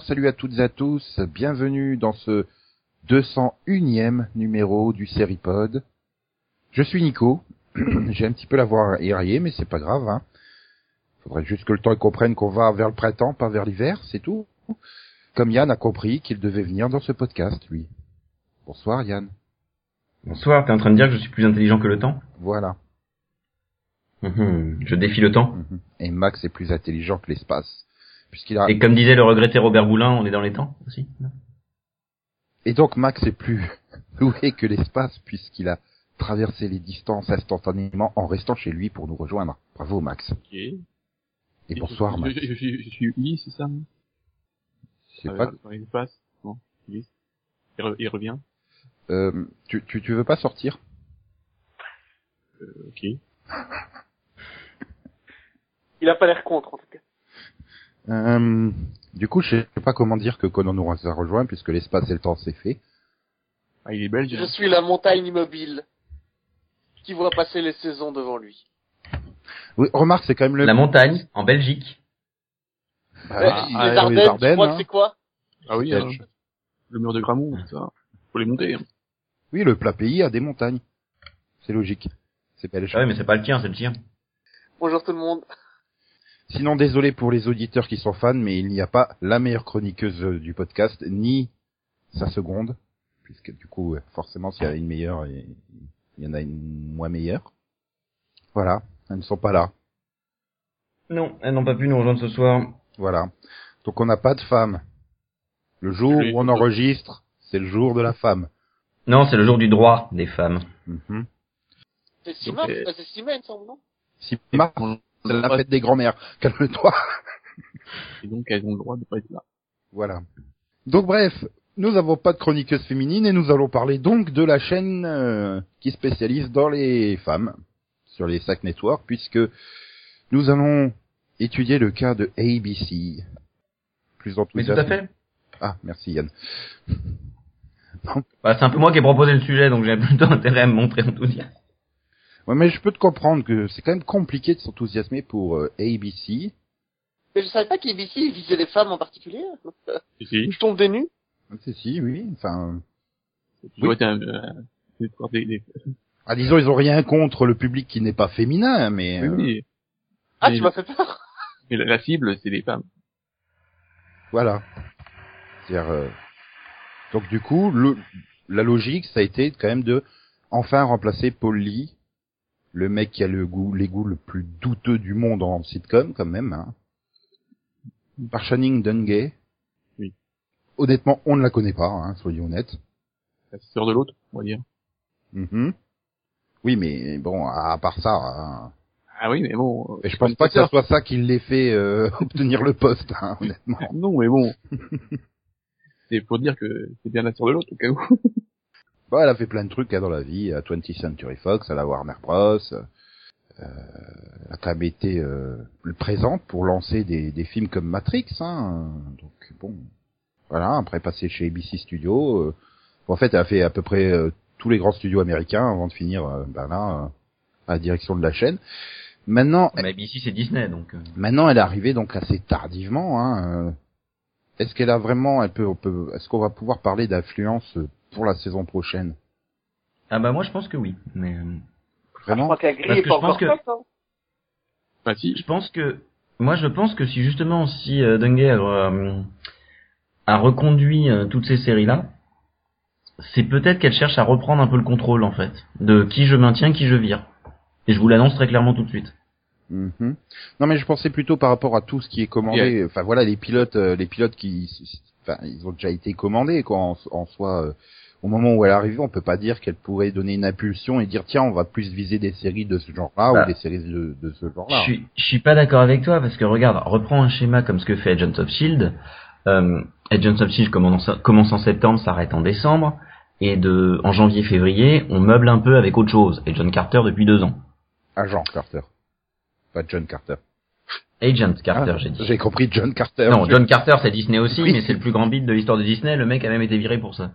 bonsoir, salut à toutes et à tous, bienvenue dans ce 201e numéro du Seripod. Je suis Nico, j'ai un petit peu la voix mais c'est pas grave. Hein. Faudrait juste que le temps comprenne qu'on va vers le printemps, pas vers l'hiver, c'est tout. Comme Yann a compris qu'il devait venir dans ce podcast, lui. Bonsoir Yann. Bonsoir, t'es en train de dire que je suis plus intelligent que le temps? Voilà. Mhm, Je défie le temps. Mhm. Et Max est plus intelligent que l'espace. Puisqu'il a... Et comme disait le regretté Robert Boulin, on est dans les temps aussi. Et donc Max est plus doué que l'espace puisqu'il a traversé les distances instantanément en restant chez lui pour nous rejoindre. Bravo Max. Ok. Et bonsoir je, Max. je, je, je, je suis Ulysse, c'est ça Je sais Dans- pas, Non, Ulysse. Il, re- il revient. euh, tu, tu, tu veux pas sortir? Euh, ok. Il a pas l'air contre, en tout cas. Euh, Du coup, je sais pas comment dire que Conan nous a rejoint puisque l'espace et le temps c'est fait. Ah, il est belge. Je suis la montagne immobile qui voit passer les saisons devant lui. Oui, remarque, c'est quand même le... La montagne, en Belgique. Bah, Euh, les euh, Ardennes, tu crois hein. que c'est quoi? Ah oui, hein. le mur de Gramont, ça. Faut les monter. hein. Oui, le plat pays a des montagnes. C'est logique. C'est belge. Ah oui, mais c'est pas le tien, c'est le tien. Bonjour tout le monde. Sinon, désolé pour les auditeurs qui sont fans, mais il n'y a pas la meilleure chroniqueuse euh, du podcast, ni sa seconde, puisque du coup, euh, forcément, s'il y a une meilleure, il il y en a une moins meilleure. Voilà, elles ne sont pas là. Non, elles n'ont pas pu nous rejoindre ce soir. Voilà. Donc on n'a pas de femme. Le jour où on enregistre, c'est le jour de la femme. Non, c'est le jour du droit des femmes. Mhm. C'est Sima, euh, c'est Sima, il me semble, non? C'est la fête des grands-mères. Calme-toi. Et donc, elles ont le droit de pas être là. Voilà. Donc bref, nous n'avons pas de chroniqueuse féminine et nous allons parler donc de la chaîne euh, qui spécialise dans les femmes sur les SAC Network puisque nous allons étudier le cas de ABC. Plus Mais tout enthousiaste. à fait. Ah, merci Yann. Bah, c'est un peu moi qui ai proposé le sujet, donc j'ai plutôt intérêt à me montrer enthousiaste. Ouais, mais je peux te comprendre que c'est quand même compliqué de s'enthousiasmer pour euh, ABC. Mais je savais pas qu'ABC visait les femmes en particulier. Si, si. Je tombe des nues. Si, si, oui. Enfin, été un, euh, des, des- ah, disons, ils ont rien contre le public qui n'est pas féminin, mais Oui, euh, oui. Ah, Mais- tu m'as fait peur. Mais la, la cible, c'est les femmes. Voilà. C'est-à-dire, euh, donc du coup, le, la logique, ça a été quand même de enfin remplacer Paul Lee, le mec qui a le goût, les goûts le plus douteux du monde en sitcom, quand même, hein, par Channing Dungay. Oui. Honnêtement, on ne la connaît pas, hein, soyons honnêtes. La sœur de l'autre, on va dire. Mhm. Oui, mais bon, à part ça, hein, Ah oui, mais bon. euh, et je c'est pense pas que ça soit ça qui l'ait fait euh, obtenir le poste, hein, honnêtement. Non, mais bon. c'est pour dire que c'est bien la sœur de l'autre, au cas où. Bah, elle a fait plein de trucs hein, dans la vie, à 20th Century Fox, à la Warner Bros. Euh, elle a quand même été euh, présente pour lancer des, des films comme Matrix. Hein, donc bon, voilà. Après passer chez ABC Studios. euh, en fait, elle a fait à peu près euh, tous les grands studios américains avant de finir euh, ben là euh, à la direction de la chaîne. Maintenant, Mais ici c'est Disney, donc. euh, Maintenant, elle est arrivée donc assez tardivement. Hein. euh. Est-ce qu'elle a vraiment, elle peut, peut, est-ce qu'on va pouvoir parler d'influence pour la saison prochaine Ah bah moi je pense que oui. Mais euh, Je Vraiment crois que la Parce que pas je pense encore que- hein. Bah si, je pense que moi je pense que si justement si euh, Dungay a, euh, a reconduit euh, toutes ces séries là, c'est peut-être qu'elle cherche à reprendre un peu le contrôle en fait de qui je maintiens, qui je vire. Et je vous l'annonce très clairement tout de suite. Mhm. Non, mais je pensais plutôt par rapport à tout ce qui est commandé. Enfin voilà, les pilotes, euh, les pilotes qui, enfin, ils ont déjà été commandés quoi. En, en soi, euh, au moment où elle arrivée, on peut pas dire qu'elle pourrait donner une impulsion et dire tiens, on va plus viser des séries de ce genre-là Bah. ou des séries de, de ce Je genre-là. suis, je suis pas d'accord avec toi parce que regarde, reprends un schéma comme ce que fait Agents of Shield. Euh, Agents of Shield commence, commence en septembre, s'arrête en décembre, et de en janvier-février, on meuble un peu avec autre chose. Et John Carter depuis deux ans. Agent Carter, pas John Carter. Agent Carter, Ah, j'ai dit. J'ai compris John Carter. Non, Je- John Carter c'est Disney aussi, Oui. mais c'est le plus grand beat de l'histoire de Disney. Le mec a même été viré pour ça.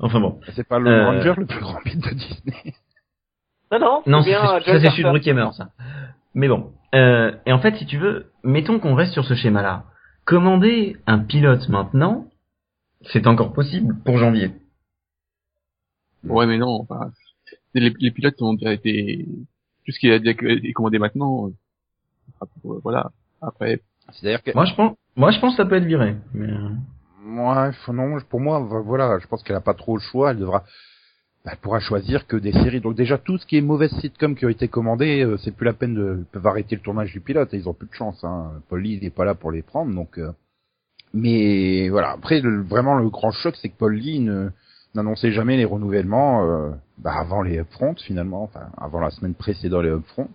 Enfin bon. C'est pas le Euh. Ranger le plus grand bit de Disney. Non, non, Non, c'est c'est bien ça euh, c'est de Carter. Bruckhammer, ça. Mais bon. Euh, et en fait, si tu veux, mettons qu'on reste sur ce schéma-là. Commander un pilote maintenant, c'est encore possible pour janvier. Ouais, mais non, enfin, les, les pilotes ont déjà été, tout ce qui est, commandé maintenant, euh, voilà. Après, C'est-à-dire que Moi, je pense, moi, je pense que ça peut être viré. Mais, euh, non, pour moi, vo- voilà, je pense qu'elle a pas trop le choix. Elle devra, bah, elle pourra choisir que des séries. Donc déjà, tout ce qui est mauvaise sitcom qui ont été commandées, euh, c'est plus la peine de, ils peuvent arrêter le tournage du pilote. Ils ont plus de chance. Hein. Paul Lee n'est pas là pour les prendre, donc. euh, Mais voilà. Après, le- vraiment, le grand choc, c'est que Paul Lee ne- n'annonçait jamais les renouvellements euh, bah, avant les upfronts finalement, enfin avant la semaine précédant les upfronts.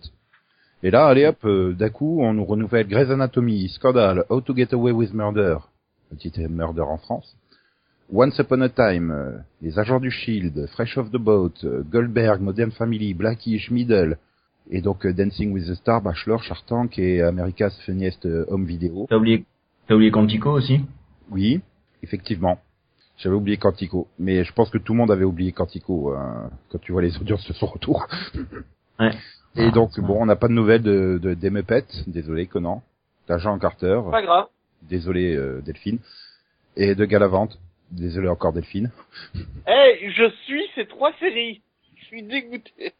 Et là, allez hop, euh, d'un coup, on nous renouvelle Grey's Anatomy, Scandal, How to Get Away with Murder, petit Murder en France, Once Upon a Time, euh, Les Agents du Shield, Fresh Off the Boat, euh, Goldberg, Modern Family, Blackish, Middle, et donc euh, Dancing with the Star, Bachelor, Shark Tank et America's Funniest euh, Home Video. t'as oublié, t'as oublié Quantico aussi? Oui, effectivement. J'avais oublié Quantico, mais je pense que tout le monde avait oublié Quantico euh, quand tu vois les audiences de son retour. Ouais. Et donc bon, on n'a pas de nouvelles de, de des Muppets, désolé Conan, d'Agent Carter, Pas grave. Désolé euh, Delphine, et de Galavante, désolé encore Delphine. Eh, je suis ces trois séries. Je suis dégoûté.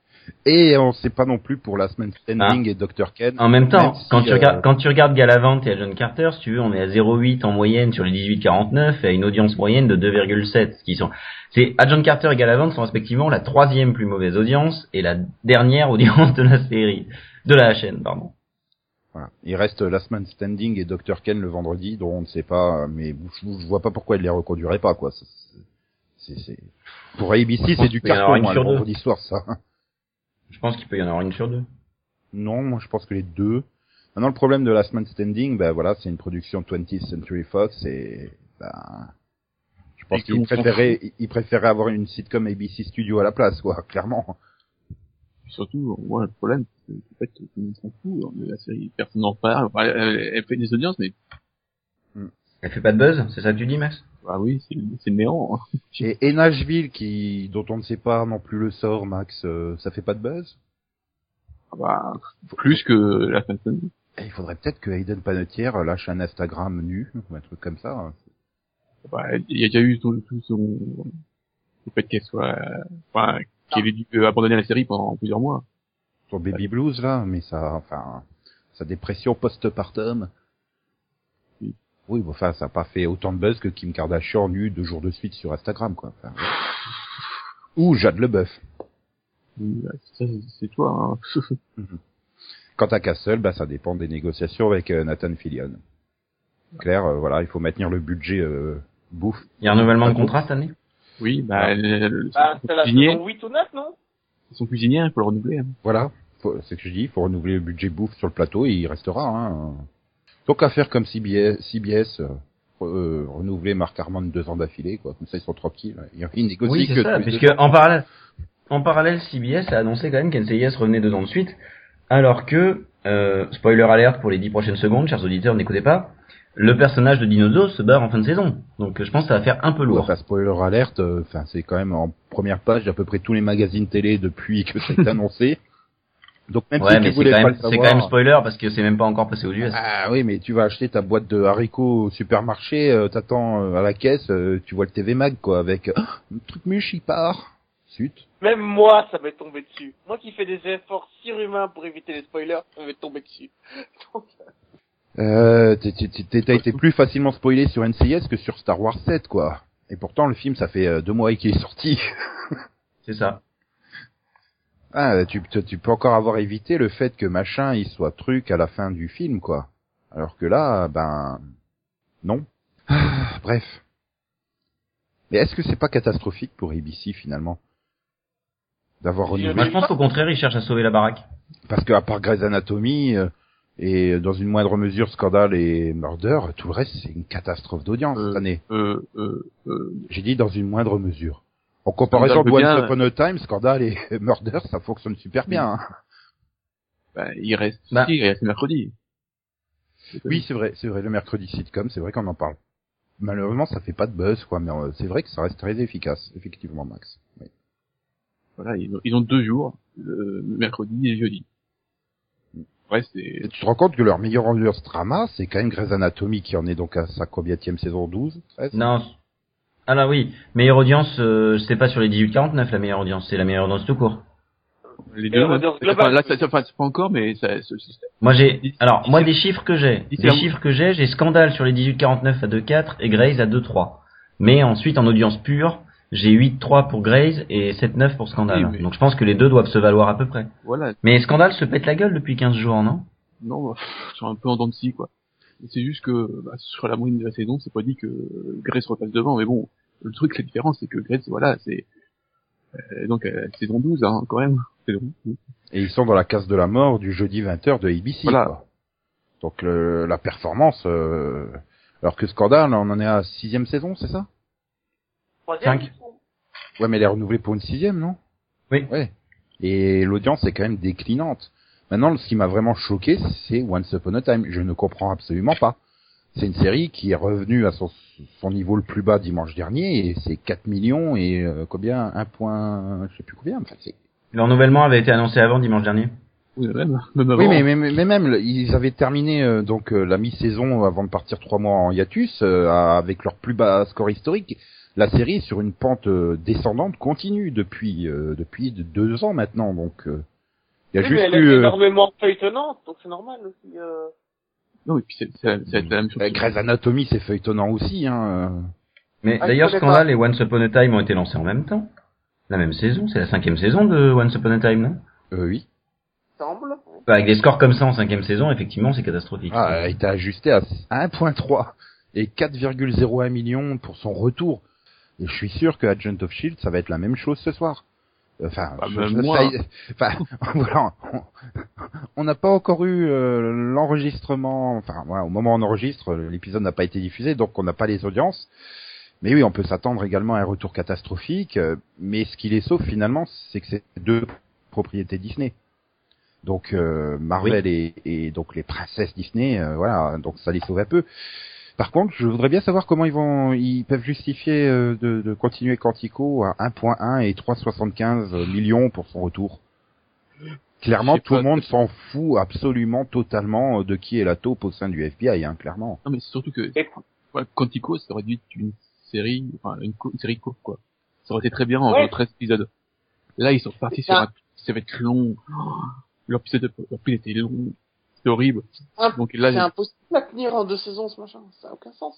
Et on sait pas non plus pour la semaine Standing et Dr Ken. En même temps, Même si, quand tu euh, regardes, quand tu regardes Galavant et John Carter, si tu veux, on est à 0,8 en moyenne sur les 18-49 et à une audience moyenne de 2,7. Qui sont, c'est, à John Carter et Galavant sont respectivement la troisième plus mauvaise audience et la dernière audience de la série, de la chaîne, pardon. Voilà. Il reste la semaine Standing et Dr Ken le vendredi, dont on ne sait pas, mais je, je vois pas pourquoi il les reconduirait pas quoi. C'est, Pour ABC, Moi, c'est du qu'il carton sur le vendredi soir ça. Je pense qu'il peut y en avoir une sur deux. Non, moi je pense que les deux. Maintenant le problème de Last Man Standing, ben voilà, c'est une production 20th Century Fox et ben je pense s'en préféraient ils préféraient avoir une sitcom ABC Studio à la place quoi, clairement. Surtout, moi, le problème, c'est que, en fait, tout le monde s'en fout de la série. Personne n'en parle. Enfin, elle, elle fait des audiences, mais, Elle fait pas de buzz, c'est ça que tu dis, Max? Bah oui, c'est néant. hein. Et, et Nashville qui dont on ne sait pas non plus le sort Max, euh, ça fait pas de buzz? Ah Bah, plus que la fin de semaine. Et Il faudrait peut-être que Hayden Panettiere lâche un Instagram nu ou un truc comme ça. Bah, il y a déjà eu tout, tout son, le fait qu'elle soit, enfin, qu'elle ait dû euh, abandonner la série pendant plusieurs mois. Son baby blues là, mais ça enfin sa dépression postpartum. Oui. Oui, bon, enfin, ça n'a pas fait autant de buzz que Kim Kardashian nu deux jours de suite sur Instagram, quoi. Enfin, ouais. Ou Jade Leboeuf. Oui, bah, c'est- c'est toi, hein. Quant à Castle, bah, ça dépend des négociations avec euh, Nathan Fillion. Claire, euh, voilà, il faut maintenir le budget euh, bouffe. Il y a un renouvellement de contrat cette année? Oui, bah, Ah. le- le- Bah, son c'est la cuisinier, saison 8 ou 9, non? Son cuisinier, il faut le renouveler. hein. Voilà, c'est ce que je dis, il faut renouveler le budget bouffe sur le plateau et il restera. Hein. Donc à faire comme CBS, CBS euh, euh, renouveler Marc Armand deux ans d'affilée, quoi. Comme ça ils sont tranquilles. Ils, ils négocient Oui, que c'est ça, puisque en parallèle, en parallèle, CBS a annoncé quand même qu'NCIS revenait deux ans de suite, alors que, euh, spoiler alert pour les dix prochaines secondes, chers auditeurs, n'écoutez pas, le personnage de Dinosaur se barre en fin de saison. Donc je pense que ça va faire un peu Ouais, lourd. Enfin, spoiler alerte, euh, enfin c'est quand même en première page d'à peu près tous les magazines télé depuis que c'est annoncé. Donc même Ouais, si mais tu c'est voulais quand, pas même, le c'est savoir, quand même spoiler parce que c'est même pas encore passé aux US. Ah oui, mais tu vas acheter ta boîte de haricots au supermarché, euh, t'attends euh, à la caisse, euh, tu vois le TV Mag quoi, avec euh, un truc muche il part. Zut. Même moi, ça m'est tombé dessus. Moi qui fais des efforts surhumains pour éviter les spoilers, ça m'est tombé dessus. Donc, Euh, t'as été plus facilement spoilé sur NCIS que sur Star Wars 7 quoi. Et pourtant le film ça fait euh, deux mois qu'il est sorti. C'est ça. Ah, tu, tu tu peux encore avoir évité le fait que machin il soit truc à la fin du film quoi. Alors que là, ben non. Ah, bref. Mais est-ce que c'est pas catastrophique pour ABC finalement d'avoir Je- renouvelé je pense qu'au contraire, ils cherchent à sauver la baraque. Parce que à part Grey's Anatomy euh, et dans une moindre mesure Scandal et Murder, tout le reste c'est une catastrophe d'audience Euh, cette année. Euh, euh, euh, J'ai dit dans une moindre mesure. En comparaison de Once Upon a Time, Scandal et Murder, ça fonctionne super bien. hein. bah, il reste, Bah. si, il reste mercredi. Oui, c'est vrai, c'est vrai, le mercredi sitcom, c'est vrai qu'on en parle. malheureusement, ça fait pas de buzz, quoi. Mais euh, c'est vrai que ça reste très efficace, effectivement, Max. Oui. Voilà, ils ont, ils ont deux jours, le mercredi et jeudi. Ouais, c'est... Tu te rends compte que leur meilleure audience drama, c'est quand même Grey's Anatomy qui en est donc à sa combienième saison 12 13 Non. Ah là oui, meilleure audience, euh, c'est pas sur les 18-49 la meilleure audience, c'est la meilleure audience tout court. Les va ouais. Enfin, là, ça, ça- enfin, c'est pas encore, mais ça, c'est- c'est- Moi j'ai, alors moi des chiffres que j'ai, des chiffres que j'ai, j'ai Scandale sur les 18-49 à 2-4 et Grey's à 2-3. Mais ensuite en audience pure, j'ai 8-3 pour Grey's et 7-9 pour Scandale. Oui, mais- Donc je pense que les deux doivent se valoir à peu près. voilà. Mais Scandale se pète la gueule depuis 15 jours, non? Non, bah, sont un peu en dents de scie, quoi. C'est juste que, bah, sur la moyenne de la saison, c'est pas dit que Grace repasse devant, mais bon, le truc, la différence, c'est que Grace, voilà, c'est, euh, donc, euh, saison 12, hein, quand même. Saison 12. Et ils sont dans la case de la mort du jeudi 20h de ABC. Voilà. quoi. Donc le- la performance, euh, alors que Scandale, on en est à sixième saison, c'est ça? Troisième Cinq. Ouais, mais elle est renouvelée pour une sixième, non? Oui. Ouais. Et l'audience est quand même déclinante. Maintenant, ce qui m'a vraiment choqué, c'est Once Upon a Time. Je ne comprends absolument pas. C'est une série qui est revenue à son, son niveau le plus bas dimanche dernier, et c'est 4 millions et euh, combien? Un point, je sais plus combien. Enfin, c'est Le renouvellement avait été annoncé avant dimanche dernier. Oui, même, même avant. Oui, mais, mais, mais même, ils avaient terminé euh, donc euh, la mi-saison avant de partir trois mois en hiatus euh, avec leur plus bas score historique. La série est sur une pente euh, descendante continue depuis euh, depuis de- deux ans maintenant. Donc euh, il y a Oui, mais juste elle est eu euh, énormément feuilletonnante, donc c'est normal aussi. Euh... Non, et puis c'est, c'est, c'est la même chose. Grey's Anatomy, c'est feuilletonnant aussi. Hein. euh. Mais Ah, d'ailleurs suis pas Scandale et Once Upon a Time ont été lancés en même temps. La même saison, c'est la cinquième saison de Once Upon a Time, non? Euh, oui. semble. Bah, Avec des scores comme ça en cinquième saison, effectivement, c'est catastrophique. Ah, elle a été ajustée à 1.3 et 4,01 millions pour son retour. Et je suis sûr que Agent of Shield, ça va être la même chose ce soir. Enfin, Ah, je- même je- moi. ça y- enfin, voilà, on- on n'a pas encore eu euh, l'enregistrement. Enfin, voilà, au moment où on enregistre, l'épisode n'a pas été diffusé, donc on n'a pas les audiences. Mais oui, on peut s'attendre également à un retour catastrophique. euh, Mais ce qui les sauve finalement, c'est que c'est deux propriétés Disney. Donc euh, Marvel et, et donc les princesses Disney, euh, voilà, donc ça les sauve un peu. Par contre, je voudrais bien savoir comment ils vont, ils peuvent justifier euh, de, de continuer Quantico à 1.1 et 3,75 millions pour son retour. Clairement, tout le monde s'en fout absolument totalement de qui est la taupe au sein du FBI, hein, clairement. Non, mais c'est surtout que, voilà, Quantico, ça aurait dû être une série, enfin, une, co- une série courte, quoi. Ça aurait été très bien en Ouais. 13 épisodes. Là, ils sont partis sur un, ça va être long. Oh, leur épisode, leur épisode était long. C'était horrible. Donc là, C'est impossible à tenir en deux saisons ce machin, ça n'a aucun sens.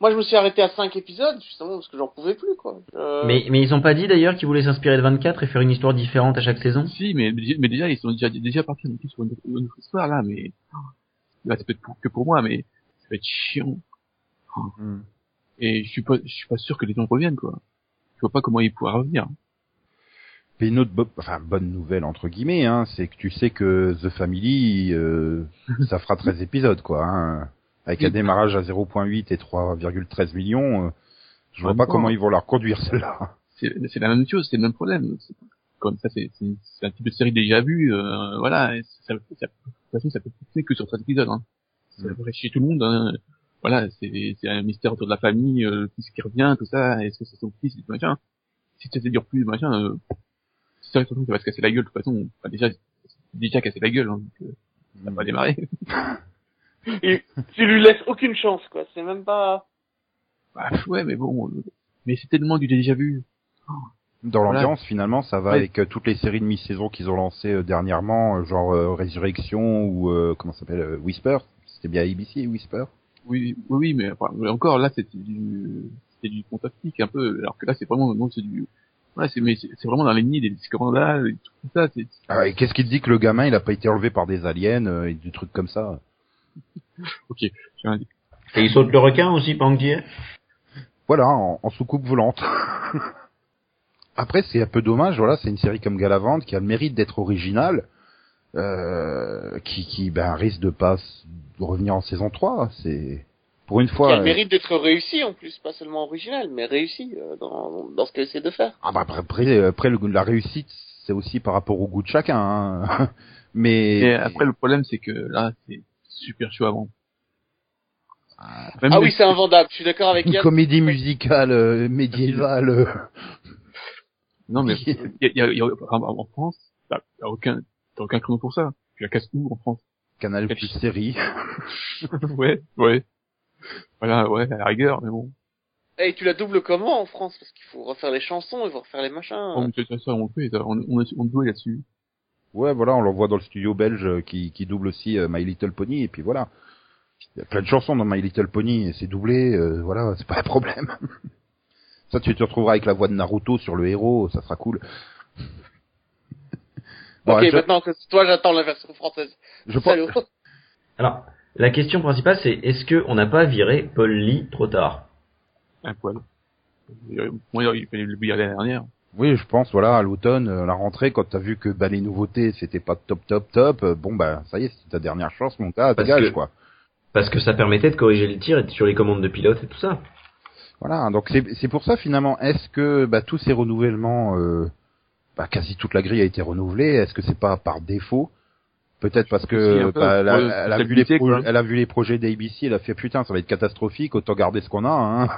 Moi je me suis arrêté à cinq épisodes justement parce que j'en pouvais plus quoi. Euh, Mais, mais ils ont pas dit d'ailleurs qu'ils voulaient s'inspirer de 24 et faire une histoire différente à chaque saison? Si, mais, mais déjà, ils sont déjà, déjà partis sur une, une autre histoire, là, mais, oh, là, c'est peut-être pour- que pour moi, mais ça va être chiant. Et je suis pas, je suis pas sûr que les gens reviennent, quoi. Je vois pas comment ils pourraient revenir. Et une autre bo- enfin, bonne nouvelle entre guillemets, hein, c'est que tu sais que The Family, euh, ça fera 13 épisodes, quoi. Hein, avec un démarrage à 0.8 et 3,13 millions, euh, je vois pas comment ils vont la reconduire celle-là. C'est, la même chose, c'est le même problème. C'est- Comme ça, c'est, un type de série déjà vue, euh, voilà. Ça, ça, de toute façon, ça peut fonctionner que sur 13 épisodes, hein. Ça Mm. devrait chier tout le monde, hein. Voilà, c'est, un mystère autour de la famille, euh, qui, qui revient, tout ça, est-ce que c'est son fils, machin. Si ça dure plus, machin, euh, sûr que ça va se casser la gueule, de toute façon. Enfin, déjà, c'est déjà cassé la gueule, hein, donc, euh, ça va démarrer. et tu lui laisses aucune chance quoi. C'est même pas. bah, ouais, mais bon, euh, mais c'est tellement du déjà vu. Dans Voilà. l'ambiance, finalement, ça va Ouais. avec euh, toutes les séries de mi-saison qu'ils ont lancées euh, dernièrement, genre euh, Résurrection ou euh, comment ça s'appelle euh, Whisper. C'était bien ABC Whisper. Oui, oui, oui, mais enfin, mais encore là, c'était du, c'était du fantastique un peu, alors que là, c'est vraiment, non, c'est du, voilà, c'est, mais c'est vraiment dans les nids des scandales, et tout ça, c'est, Ah, et qu'est-ce qui te dit que le gamin, il a pas été enlevé par des aliens euh, et du truc comme ça ok, j'ai rien dit. Et ils sautent le requin aussi, ai Voilà, en, en soucoupe volante. Après, c'est un peu dommage, voilà, c'est une série comme Galavante qui a le mérite d'être originale, euh, qui, qui ben, risque de pas s- de revenir en saison 3. C'est pour une Qui fois. a le euh, mérite d'être réussi en plus, pas seulement original, mais réussi euh, dans, dans ce qu'elle essaie de faire. Ah bah après, après, après, le, la réussite, c'est aussi par rapport au goût de chacun. hein. Mais Et après, le problème, c'est que là, c'est super chaud avant. Même Ah les- oui, c'est invendable. Je suis d'accord avec Une Yann. comédie musicale euh, médiévale. euh, Non, mais y a, il y a- y a- en, France, t'as t'as aucun, t'as aucun créneau pour ça. Tu la casses où en France Canal plus série. Ouais, ouais. Voilà, ouais, à la rigueur, mais bon. Et tu la doubles comment en France? Parce qu'il faut refaire les chansons, il faut refaire les machins. On fait ça, on le fait, ça, on, on, on doit là-dessus. Ouais, voilà, on l'envoie dans le studio belge euh, qui, qui double aussi euh, My Little Pony, et puis voilà. Il y a plein de chansons dans My Little Pony, et c'est doublé, euh, voilà, c'est pas un problème. ça, tu te retrouveras avec la voix de Naruto sur le héros, ça sera cool. Bon, ok, je, maintenant que c'est toi, j'attends la version française. je pense. Alors, la question principale, c'est est-ce que on n'a pas viré Paul Lee trop tard? Un poil. Moi, il fallait le l'année dernière. oui, je pense, voilà, à l'automne, euh, à la rentrée, quand t'as vu que bah, les nouveautés, c'était pas top, top, top, euh, bon, bah, ça y est, c'est ta dernière chance, mon gars, dégage, que- quoi. Parce que ça permettait de corriger le tir et sur les commandes de pilote et tout ça. Voilà, donc c'est c'est pour ça finalement, est-ce que bah, tous ces renouvellements, euh, bah, quasi toute la grille a été renouvelée, est-ce que c'est pas par défaut? Peut-être parce que bah, elle, a, pour elle a vu les elle a vu les projets d'ABC, elle a fait putain ça va être catastrophique, autant garder ce qu'on a. Hein.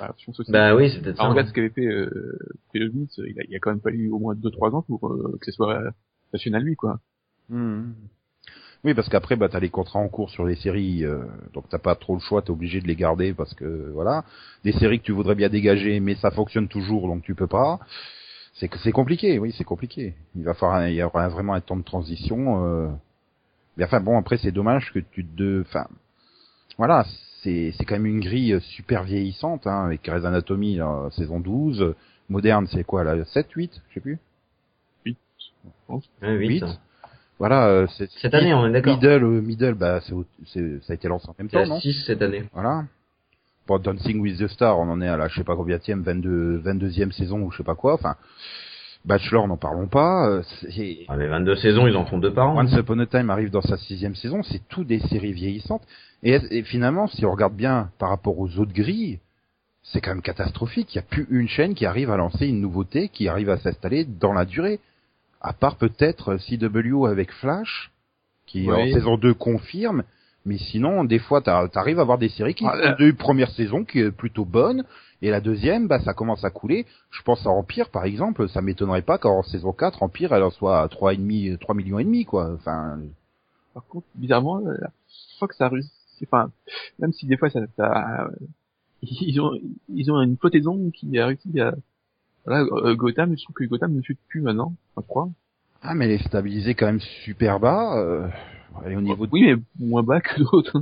Bah. Bah oui, c'est peut-être ça. Alors, regarde ce qu'avait fait euh, Pelovis, il a, il a quand même fallu au moins 2-3 ans pour euh, que ce soit euh, à lui, quoi. Hmm. Oui, parce qu'après bah t'as les contrats en cours sur les séries, euh, donc t'as pas trop le choix, t'es obligé de les garder parce que voilà, des séries que tu voudrais bien dégager, mais ça fonctionne toujours, donc tu peux pas. C'est que c'est compliqué, oui, c'est compliqué. Il va falloir, il y aura vraiment un temps de transition. Euh... Mais enfin bon, après c'est dommage que tu te, enfin, voilà, c'est c'est quand même une grille super vieillissante, hein, avec Grey's Anatomy là, saison 12, moderne c'est quoi là, 7, 8, je sais plus. Ouais, huit. huit. Voilà, euh, c'est Cette année, on est d'accord. Middle, euh, middle, bah, c'est, c'est- ça a été lancé en même C'est temps, non 6 cette année. Voilà. Pour Dancing with the Star, on en est à la, je sais pas combien 22, 22e saison ou je sais pas quoi. Enfin, Bachelor, n'en parlons pas. euh, c'est- Ah, mais 22 saisons, ils en font deux par an. Once Upon a Time arrive dans sa sixième saison. C'est tout des séries vieillissantes. Et, et finalement, si on regarde bien par rapport aux autres grilles, c'est quand même catastrophique. Il n'y a plus une chaîne qui arrive à lancer une nouveauté, qui arrive à s'installer dans la durée. À part peut-être CW avec Flash, qui en saison 2 confirme. Mais sinon, des fois, t'ar- t'arrives à avoir des séries qui Ah, font là. deux premières saisons qui est plutôt bonne, et la deuxième, bah, ça commence à couler. Je pense à Empire, par exemple, ça m'étonnerait pas qu'en saison 4, Empire, elle en soit à 3,5, 3 millions et demi, quoi. Enfin, Par contre, bizarrement, euh, la fois que ça a réussi, enfin, même si des fois ça, ça ils ont, ils ont une flottaison qui a réussi à, voilà, euh, Gotham, je trouve que Gotham ne chute plus maintenant, je crois. ah, mais elle est stabilisée quand même super bas, euh, elle est au niveau de... Oui, mais moins bas que d'autres.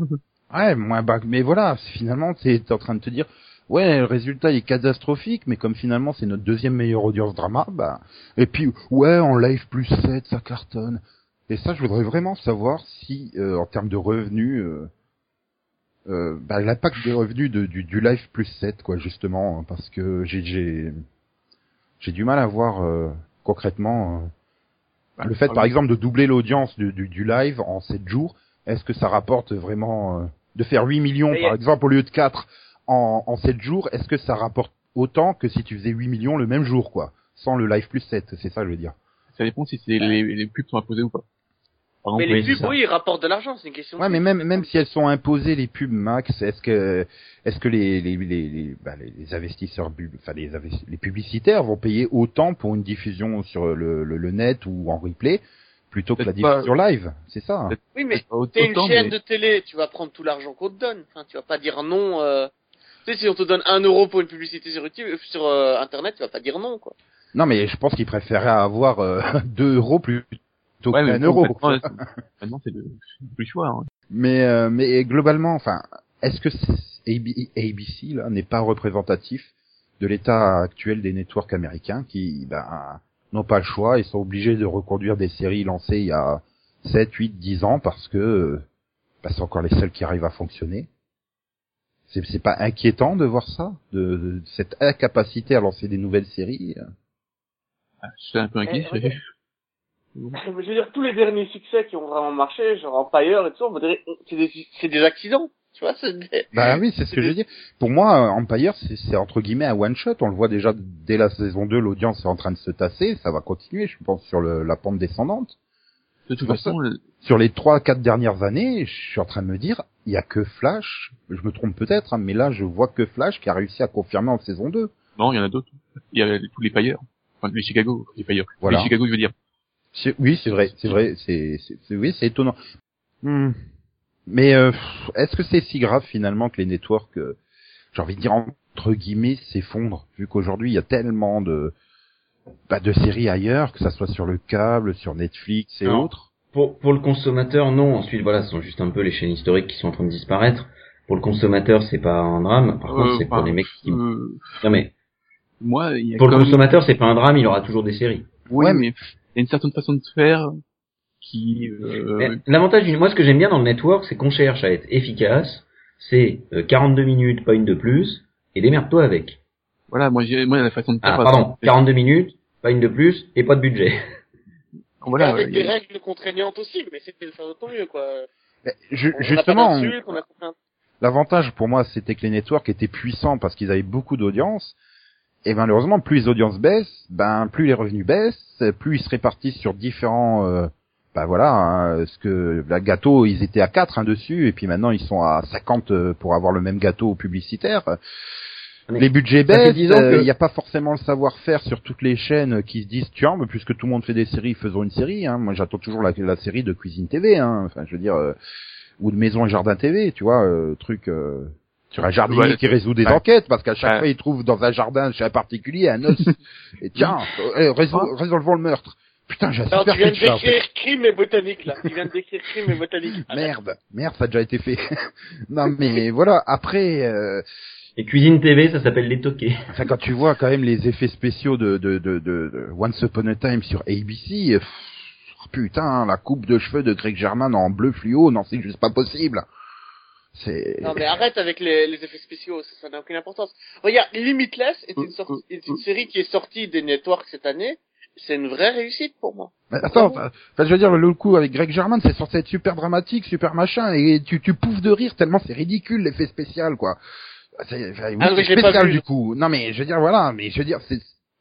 Ouais, moins bas, mais voilà, finalement, t'es en train de te dire, ouais, le résultat est catastrophique, mais comme finalement c'est notre deuxième meilleure audience drama, bah, et puis, ouais, en live plus 7, ça cartonne. Et ça, je voudrais vraiment savoir si, euh, en termes de revenus, euh, euh, bah, l'impact des revenus de, du, du live plus 7, quoi, justement, parce que j'ai, j'ai, j'ai du mal à voir, euh, concrètement, euh, bah, le fait, par exemple, de doubler l'audience du, du, du live en 7 jours, est-ce que ça rapporte vraiment, euh, de faire 8 millions, par exemple, au lieu de 4 en, en 7 jours, est-ce que ça rapporte autant que si tu faisais 8 millions le même jour, quoi, sans le live plus 7, c'est ça, je veux dire. ça dépend si c'est les, les pubs sont imposées ou pas. Par Mais les oui, pubs, c'est ça. oui, ils rapportent de l'argent, c'est une question. de Ouais, mais même même si elles sont imposées les pubs max, est-ce que est-ce que les les les les, bah, les- investisseurs enfin les les publicitaires vont payer autant pour une diffusion sur le, le, le net ou en replay plutôt que la pas. diffusion live, c'est ça. hein. Oui, mais t'es une chaîne mais- de télé, tu vas prendre tout l'argent qu'on te donne. Enfin, tu vas pas dire non. Euh... Tu sais, si on te donne un euro pour une publicité sur YouTube, euh, sur euh, Internet, tu vas pas dire non, quoi. Non, mais je pense qu'ils préféraient avoir euh, 2 euros plutôt Ouais, qu'un euro. Maintenant, c'est- le, plus choix. Hein. Mais euh, mais globalement, enfin, est-ce que ABC là n'est pas représentatif de l'état actuel des networks américains qui ben, n'ont pas le choix, ils sont obligés de reconduire des séries lancées il y a 7, 8, 10 ans parce que euh, ben, c'est encore les seuls qui arrivent à fonctionner? C'est c'est pas inquiétant de voir ça, de, de cette incapacité à lancer des nouvelles séries. Ah, Je suis un peu inquiet. Eh, je- Je veux dire, tous les derniers succès qui ont vraiment marché, genre Empire et tout ça, on va dire, c'est des, c'est des accidents. Tu vois, c'est des... Bah oui, c'est ce que je veux dire. Pour moi, euh, Empire, c'est c'est entre guillemets un one shot. On le voit déjà dès la saison 2, l'audience est en train de se tasser. Ça va continuer, je pense, sur le, la pente descendante. De toute façon, le- Sur les trois, quatre dernières années, je suis en train de me dire, il y a que Flash, je me trompe peut-être, hein, mais là, je vois que Flash qui a réussi à confirmer en saison 2. non, il y en a d'autres. Il y a tous les payeurs. Enfin, les Chicago, les payeurs. Voilà. Les Chicago, je veux dire. Oui, c'est vrai, c'est vrai, c'est, oui, c'est étonnant. Hmm. Mais euh, est-ce que c'est si grave finalement que les networks, euh, j'ai envie de dire entre guillemets, s'effondrent, vu qu'aujourd'hui il y a tellement de, bah, de séries ailleurs, que ça soit sur le câble, sur Netflix et Non. autres. Pour, pour le consommateur, non. Ensuite, voilà, ce sont juste un peu les chaînes historiques qui sont en train de disparaître. Pour le consommateur, c'est pas un drame. Par contre, Euh, c'est pour les mecs qui... euh, Non mais, moi, il y a pour le consommateur, c'est pas un drame, il aura toujours des séries. Oui, Ouais, mais il y a une certaine façon de faire qui, euh, L'avantage, du- moi, ce que j'aime bien dans le network, c'est qu'on cherche à être efficace. C'est euh, 42 minutes, pas une de plus, et démerde-toi avec. Voilà, moi, j'ai, moi, la façon de faire. Ah, par pardon, exemple, 42 minutes, pas une de plus, et pas de budget. Voilà, avec il des y a- règles contraignantes aussi, mais c'était de faire d'autant mieux, quoi. Mais ju- On- justement, L'avantage pour moi, c'était que les networks étaient puissants parce qu'ils avaient beaucoup d'audience. Et malheureusement, plus les audiences baissent, ben plus les revenus baissent, plus ils se répartissent sur différents. Euh, ben voilà, hein, ce que la gâteau, ils étaient à 4 hein, dessus, et puis maintenant ils sont à 50 euh, pour avoir le même gâteau publicitaire. Mais les budgets baissent, 10 ans que- il n'y a pas forcément le savoir-faire sur toutes les chaînes qui se disent tiens, mais puisque tout le monde fait des séries, faisons une série. Hein. Moi, j'attends toujours la, la série de Cuisine TV. Hein. Enfin, je veux dire, euh, ou de Maison et Jardin TV, tu vois, euh, truc euh, sur un jardinier Ouais, qui résout des ouais. enquêtes parce qu'à chaque Ouais. fois il trouve dans un jardin chez un particulier un os. et tiens, euh, résol- résolvons le meurtre. Putain, j'ai super tu viens de décrire crime et botanique, là. Tu viens de décrire crime et botanique. Ah, Merde, merde, ça a déjà été fait. non mais voilà, après. Euh, Et Cuisine TV, ça s'appelle Les Toqués. Enfin, quand tu vois quand même les effets spéciaux de, de, de, de, de Once Upon a Time sur ABC, euh, pff, putain, la coupe de cheveux de Greg German en bleu fluo, non, c'est juste pas possible. C'est... Non, mais arrête avec les, les effets spéciaux, ça ça n'a aucune importance. Regarde, Limitless est une, sorti- est une série qui est sortie des networks cette année. C'est une vraie réussite pour moi. Mais attends, enfin, je veux dire, le coup avec Greg German, c'est censé être super dramatique, super machin, et tu, tu pouffes de rire tellement c'est ridicule l'effet spécial, quoi. C'est, enfin, oui, Ah, spécial du coup. Non mais je veux dire, voilà, mais je veux dire, c'est,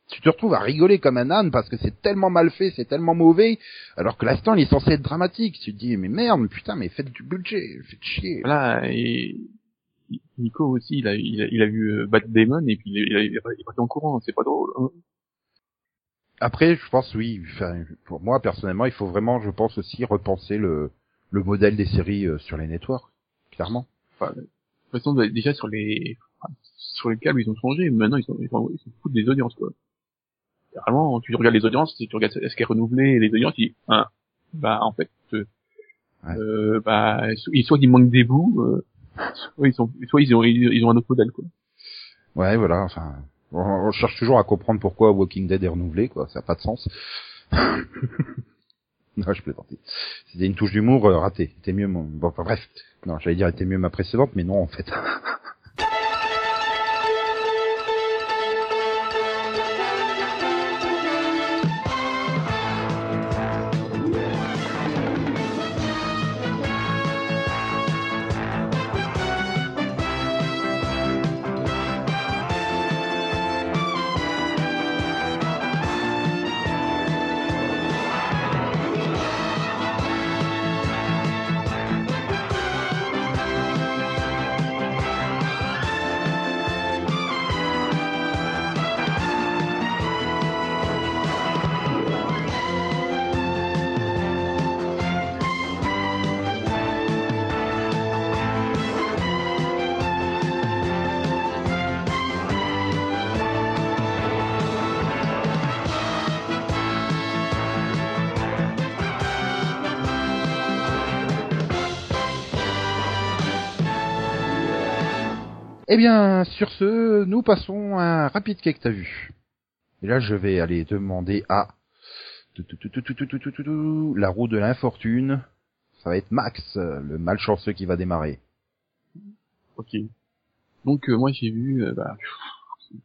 tu te retrouves à rigoler comme un âne parce que c'est tellement mal fait, c'est tellement mauvais, alors que l'instant il est censé être dramatique. Tu te dis, mais merde, putain, mais faites du budget, faites chier. voilà, et Nico aussi, il a, il a, il a vu euh, Bat Demon et puis il est, il est- il est parti en courant, c'est pas drôle. hein. Après, je pense oui. Enfin, pour moi personnellement, il faut vraiment, je pense aussi repenser le le modèle des séries euh, sur les networks, clairement. Enfin, de toute façon, déjà sur les, sur les câbles, ils ont changé, maintenant ils sont, ils sont, ils sont foutent des audiences, quoi. Vraiment, tu regardes les audiences, si tu regardes ce qui est renouvelé, les audiences, dis, ah, bah, en fait, euh, Ouais. euh, bah, soit ils manquent des bouts, euh, soit ils sont, soit ils ont, ils ont un autre modèle, quoi. Ouais, voilà. Enfin, on, on cherche toujours à comprendre pourquoi Walking Dead est renouvelé, quoi. Ça n'a pas de sens. non, je plaisantais. C'était une touche d'humour euh, ratée. C'était mieux mon. Bon, enfin, bref. Non, j'allais dire était mieux ma précédente, mais non en fait. Eh bien, sur ce, nous passons à un rapide quai que t'as vu. Et là, je vais aller demander à la roue de l'infortune. Ça va être Max, le malchanceux qui va démarrer. Ok. Donc euh, moi j'ai vu, euh, bah,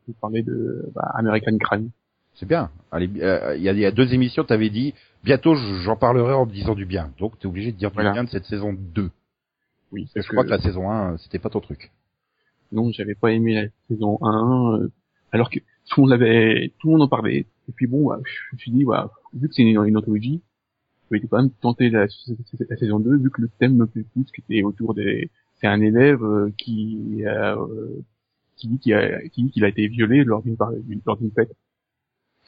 vous de bah, American Crime. C'est bien. Euh, il y, a deux émissions, t'avais dit, bientôt j'en parlerai en disant du bien. Donc t'es obligé de dire du bien de cette saison 2. Oui. Parce que je crois que la saison 1, euh, c'était pas ton truc non, j'avais pas aimé la saison 1, euh, alors que tout le monde l'avait, tout le monde en parlait. Et puis bon, bah, je me suis dit, bah, vu que c'est une, une anthologie, été quand même tenté la, la, saison 2 vu que le thème me plaît plus, qui était autour des, c'est un élève euh, qui, euh, qui dit qu'il a, qui dit qu'il a été violé lors d'une lors d'une fête.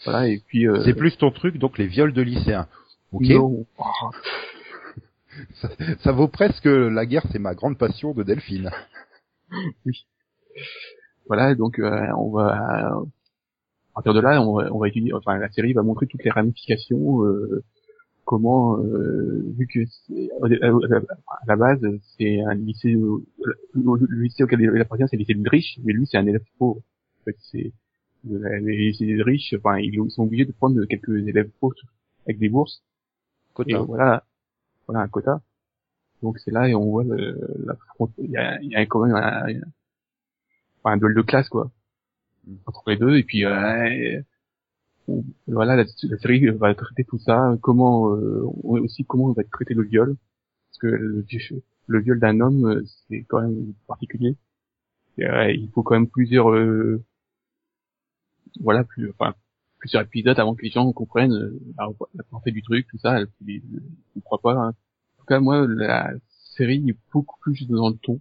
Voilà et puis. Euh, c'est plus ton truc donc les viols de lycéens. Ok. Ça, vaut presque la guerre, c'est ma grande passion de Delphine. oui. Voilà donc euh, on va à partir de là, on va, on va étudier, enfin la série va montrer toutes les ramifications, euh, comment, euh, vu que à la base c'est un lycée, le, lycée auquel il appartient c'est le lycée de riche, mais lui c'est un élève pauvre. En fait, c'est les lycées riches, enfin ils sont obligés de prendre quelques élèves pauvres avec des bourses. Quota. voilà, voilà un quota. Donc c'est là et on voit il y a, il y a quand même un, un, un duel de classe quoi. Entre les deux. Et puis euh, voilà la, la, série va traiter tout ça. Comment euh, aussi comment on va traiter le viol. Parce que le, le viol d'un homme c'est quand même particulier. Et, euh, il faut quand même plusieurs euh, voilà plus enfin plusieurs épisodes avant que les gens comprennent euh, la, la portée du truc tout ça. Je ne crois pas hein. En tout cas moi la série est beaucoup plus dans le ton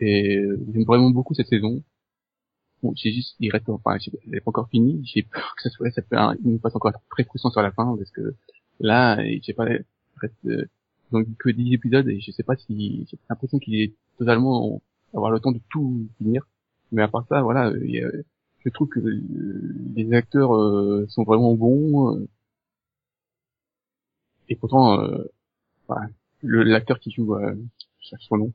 et j'aime vraiment beaucoup cette saison Bon, j'ai juste, il reste, enfin, elle est pas encore finie. J'ai peur que ça soit, ça peut, il me passe encore très frustrant sur la fin, parce que là, j'ai pas, reste, euh, donc que 10 épisodes et je sais pas si, j'ai l'impression qu'il est totalement avoir le temps de tout finir. Mais à part ça, voilà, je trouve que les acteurs euh, sont vraiment bons. Euh, et pourtant, euh, l'acteur qui joue, euh, je cherche son nom.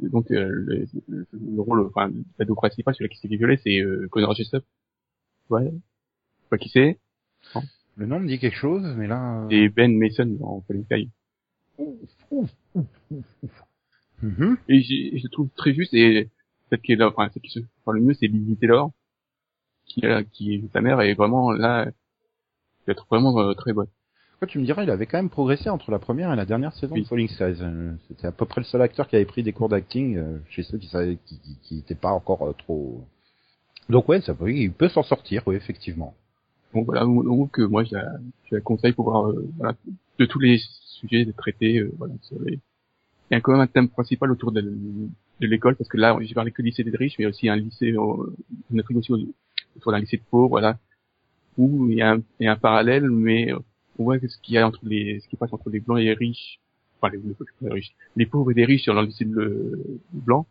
donc euh, le, le, rôle, enfin l'ado principal, celui qui s'est fait violer, c'est euh, Connor Jessup. Ouais. Pas qui c'est. Le nom me dit quelque chose, mais là. Et Ben Mason en Police mm Et je, je trouve très juste et celle qui est là, enfin celle qui se parle le mieux, c'est Lily Taylor, qui est là, qui est sa mère et vraiment là, elle être vraiment euh, très bonne tu me dirais, il avait quand même progressé entre la première et la dernière saison de Falling Skies. Euh, c'était à peu près le seul acteur qui avait pris des cours d'acting euh, chez ceux qui savaient, qui, qui, étaient pas encore euh, trop. Donc ouais, ça peut, il peut s'en sortir, oui, effectivement. Donc voilà, donc moi je la, je la conseille pour voir voilà, de tous les sujets traités. voilà, il y a quand même un thème principal autour de, de l'école parce que là j'ai parlé que lycée des riches, mais aussi un lycée, une intrigue aussi autour d'un lycée de pauvres, voilà, où il y a un, il y a un parallèle, mais on voit ce qu'il y a entre les, ce qui passe entre les blancs et les riches, enfin les, les, riches, les pauvres et les riches sur le lycée de blanc.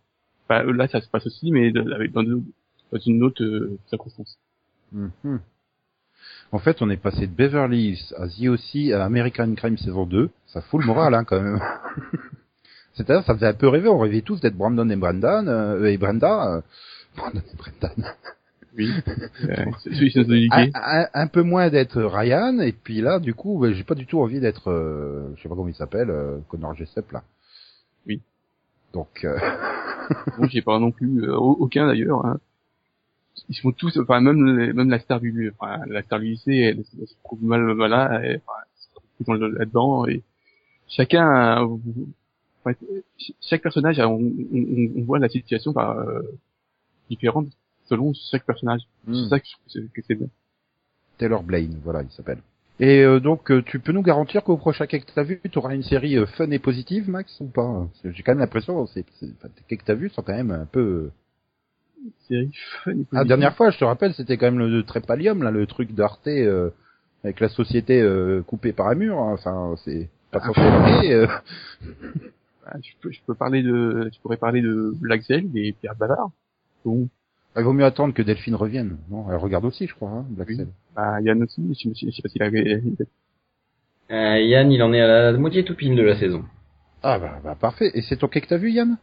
Bah, là, ça se passe aussi, mais dans, dans une autre euh, circonstance. Mm-hmm. En fait, on est passé de Beverly Hills à The aussi à American Crime saison 2. Ça fout le moral, hein, quand même. C'est-à-dire, ça faisait un peu rêver. On rêvait tous d'être Brandon et Brandon, euh, et Brenda. Euh, Brandon et Brendan. Oui. un, un, peu moins d'être Ryan, et puis là, du coup, ben, j'ai pas du tout envie d'être, euh, je sais pas comment il s'appelle, euh, Connor Jessup là. Oui. Donc. Euh... bon, j'ai pas non plus euh, aucun d'ailleurs. Hein. Ils sont tous, enfin même même la star du, enfin, la star du lycée, elle, se trouve mal là, enfin, là-dedans et chacun, chaque personnage, on, on, on, voit la situation par euh, différente selon chaque personnage. C'est hmm. ça que c'est bien. Taylor Blaine, voilà, il s'appelle. Et euh, donc, euh, tu peux nous garantir qu'au prochain Qu'est-ce que t'as vu, tu auras une série euh, fun et positive, Max, ou pas? J'ai quand même l'impression, c'est, Qu'est-ce que t'as vu sont quand même un peu... Série fun et positive. Ah, dernière fois, je te rappelle, c'était quand même le, Trépalium, là, le truc d'Arte avec la société coupée par un mur. Hein. Enfin, c'est pas ah. censé ah, je, peux, je peux parler de, tu pourrais parler de Black Zell et Pierre Bavard. Bon, il vaut mieux attendre que Delphine revienne. Non, elle regarde aussi, je crois, hein, Black oui. Bah, Yann aussi, je, je, sais pas s'il a... Euh, Yann, il en est à la moitié tout pile de la saison. Ah bah, bah parfait. Et c'est ton quai que t'as vu, Yann?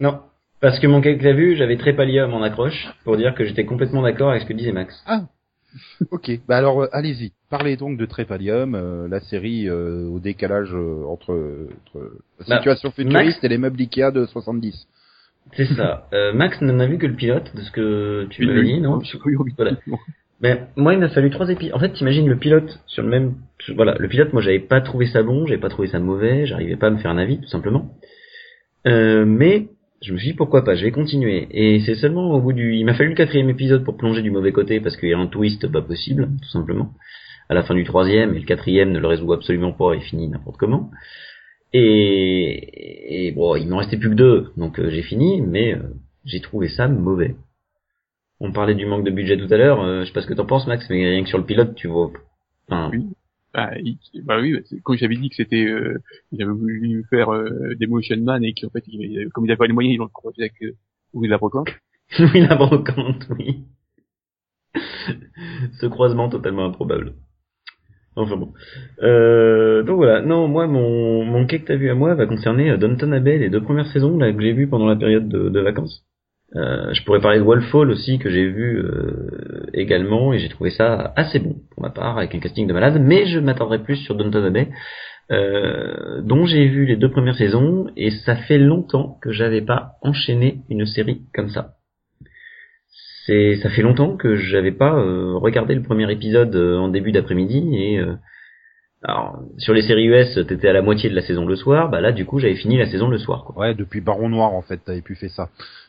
Non. Parce que mon quai que t'as vu, j'avais Trépalium en accroche pour dire que j'étais complètement d'accord avec ce que disait Max. Ah ok, bah alors euh, allez-y. Parlez donc de Trépalium, euh, la série euh, au décalage entre, entre la bah, situation futuriste et les meubles Ikea de 70. C'est ça. Euh, Max n'en a vu que le pilote, de ce que tu m'avais dit, non voilà. Mais moi, il m'a fallu trois épisodes. En fait, t'imagines le pilote sur le même. Voilà, le pilote, moi, j'avais pas trouvé ça bon, j'avais pas trouvé ça mauvais, j'arrivais pas à me faire un avis, tout simplement. Euh, mais je me suis dit pourquoi pas, je vais continuer. Et c'est seulement au bout du, il m'a fallu le quatrième épisode pour plonger du mauvais côté parce qu'il y a un twist pas possible, tout simplement. à la fin du troisième et le quatrième ne le résout absolument pas et finit n'importe comment. Et, et bon, il m'en restait plus que deux, donc euh, j'ai fini, mais euh, j'ai trouvé ça mauvais. On parlait du manque de budget tout à l'heure, euh, je sais pas ce que t'en penses Max, mais rien que sur le pilote, tu vois. Enfin, Oui. Bah, il- bah oui, quand j'avais dit que c'était, euh, il avait voulu faire euh, Demolition Man et qu'en fait, comme il avait pas les moyens, ils l'ont croisé avec euh, Will la brocante. oui, la brocante, oui. Ce croisement totalement improbable. Enfin bon. Euh, donc voilà. Non, moi, mon, mon quai que t'as vu à moi va concerner euh, Downton Abbey, les deux premières saisons là, que j'ai vues pendant la période de, vacances. Euh, je pourrais parler de Wallfall aussi, que j'ai vu euh, également, et j'ai trouvé ça assez bon, pour ma part, avec un casting de malade, mais je m'attendrai plus sur Downton Abbey, euh, dont j'ai vu les deux premières saisons, et ça fait longtemps que j'avais pas enchaîné une série comme ça c'est ça fait longtemps que j'avais pas euh, regardé le premier épisode euh, en début d'après-midi et euh, alors sur les séries US t'étais à la moitié de la saison le soir bah là du coup j'avais fini la saison le soir quoi. Ouais, depuis Baron Noir, en fait, t'avais pu faire ça.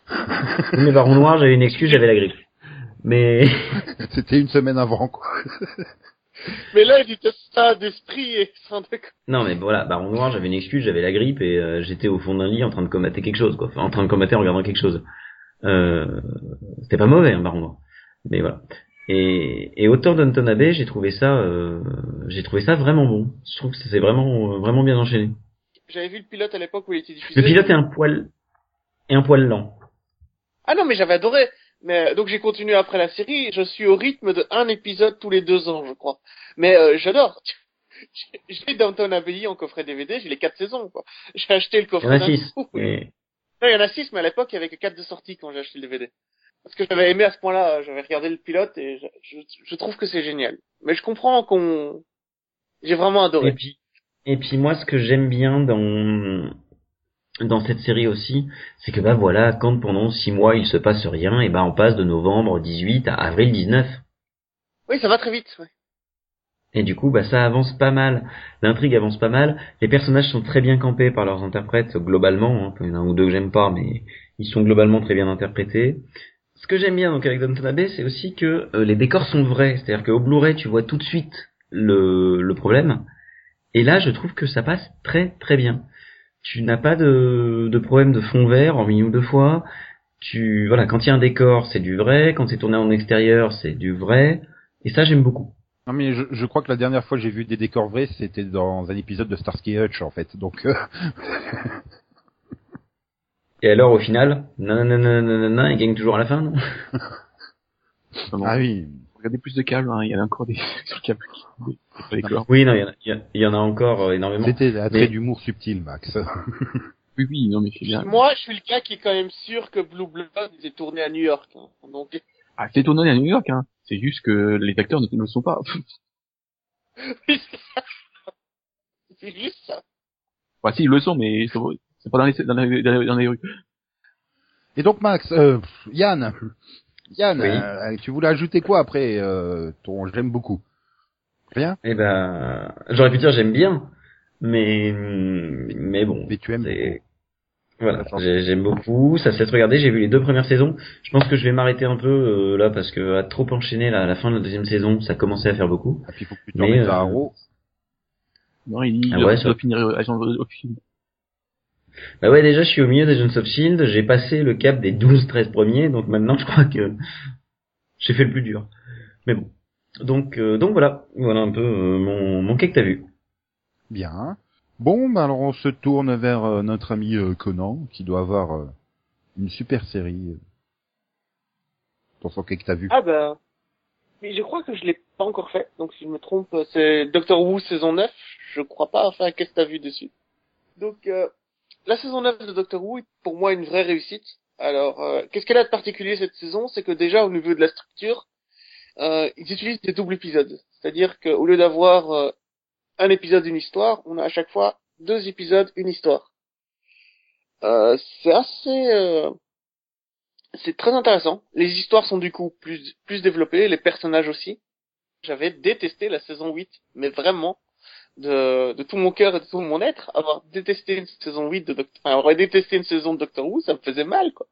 mais Baron Noir j'avais une excuse j'avais la grippe mais C'était une semaine avant, quoi. Mais là, il était ça d'esprit et sans déconner. non mais voilà Baron Noir j'avais une excuse j'avais la grippe et euh, j'étais au fond d'un lit en train de commater quelque chose quoi Enfin, en train de commater en regardant quelque chose euh, c'était pas mauvais hein, Baron Noir mais voilà et, et autant Downton Abbey j'ai trouvé ça euh, j'ai trouvé ça vraiment bon je trouve que ça s'est vraiment euh, vraiment bien enchaîné J'avais vu le pilote à l'époque où il était diffusé. Le pilote est un poil est un poil lent. Ah non, mais j'avais adoré. Mais donc j'ai continué après la série. Je suis au rythme de un épisode tous les deux ans, je crois. Mais euh, j'adore. J'ai Downton Abbey en coffret DVD. J'ai les quatre saisons. J'ai acheté le Il y en coffret. a d'un six. Et- Non, il y en a six, mais à l'époque il y avait que quatre de sortie quand j'ai acheté le DVD. Parce que j'avais aimé à ce point-là. J'avais regardé le pilote et je, je, je trouve que c'est génial. Mais je comprends qu'on. J'ai vraiment Et adoré. puis, et puis moi, ce que j'aime bien dans dans cette série aussi, c'est que bah voilà, quand pendant six mois il se passe rien, et bah on passe de novembre 18 à avril 19. Oui, ça va très vite. ouais. Et du coup, bah ça avance pas mal. L'intrigue avance pas mal. Les personnages sont très bien campés par leurs interprètes globalement. hein. En un ou deux que j'aime pas, mais ils sont globalement très bien interprétés. Ce que j'aime bien donc avec Downton Abbey, c'est aussi que euh, les décors sont vrais. C'est-à-dire qu'au Blu-ray, tu vois tout de suite le, problème. Et là, je trouve que ça passe très très bien. Tu n'as pas de, de problème de fond vert en une ou deux fois. Tu voilà, quand il y a un décor, c'est du vrai. Quand c'est tourné en extérieur, c'est du vrai. Et ça, j'aime beaucoup. Non mais je, je crois que la dernière fois que j'ai vu des décors vrais, c'était dans un épisode de Starsky et Hutch en fait. Donc euh, Et alors, au final, nanana, il gagne toujours à la fin, non? Ah oui. Regardez plus de câbles, hein, il y en a encore des sur le câble qui des, des. Oui, non, il y en a- il y, a- il y en a encore euh, énormément. C'était un Mais- trait d'humour subtil, Max. Oui, oui, non mais c'est bien. Moi, je suis le gars qui est quand même sûr que Blue Blood était tourné à New York. hein. Donc, Ah, c'est tourné à New York, hein. C'est juste que les acteurs ne, ne le sont pas. c'est juste ça. Enfin, si, ils le sont, mais c'est pas dans les, dans les, dans les, dans les rues. Et donc Max, euh, Yann, Yann, Oui. euh, tu voulais ajouter quoi après euh, ton j'aime beaucoup? Rien? Eh ben, j'aurais pu dire j'aime bien, mais mais bon, Mais tu aimes. Voilà, j'aime beaucoup, ça se laisse regarder, j'ai vu les deux premières saisons. Je pense que je vais m'arrêter un peu euh, là parce que à trop enchaîner là, à la fin de la deuxième saison, ça commençait à faire beaucoup. Et puis il faut que tu te Mais, à euh, Arrow. Non, il Ah il ouais, doit finir euh, agent officiel. Bah ouais, déjà je suis au milieu des Agents of Shield, j'ai passé le cap des 12-13 premiers, donc maintenant je crois que j'ai fait le plus dur. Mais bon. Donc euh, donc voilà, voilà un peu euh, mon mon quai que t'as vu. Bien. Bon, bah alors on se tourne vers euh, notre ami euh, Conan, qui doit avoir euh, une super série. Pour son que t'as vu? Ah ben, mais je crois que je l'ai pas encore fait. Donc si je me trompe, c'est Doctor Who saison 9. Je crois pas. Enfin, qu'est-ce que t'as vu dessus? Donc euh, la saison 9 de Doctor Who est pour moi une vraie réussite. Alors, euh, qu'est-ce qu'elle a de particulier cette saison? C'est que déjà au niveau de la structure, euh, ils utilisent des doubles épisodes. C'est-à-dire qu'au lieu d'avoir un épisode, une histoire, on a à chaque fois deux épisodes, une histoire. Euh, c'est assez... euh, c'est très intéressant. Les histoires sont du coup plus, plus développées, les personnages aussi. J'avais détesté la saison 8, mais vraiment, de, de tout mon cœur et de tout mon être, avoir détesté une saison 8 de Doctor, enfin, avoir détesté une saison de Doctor Who, ça me faisait mal, quoi.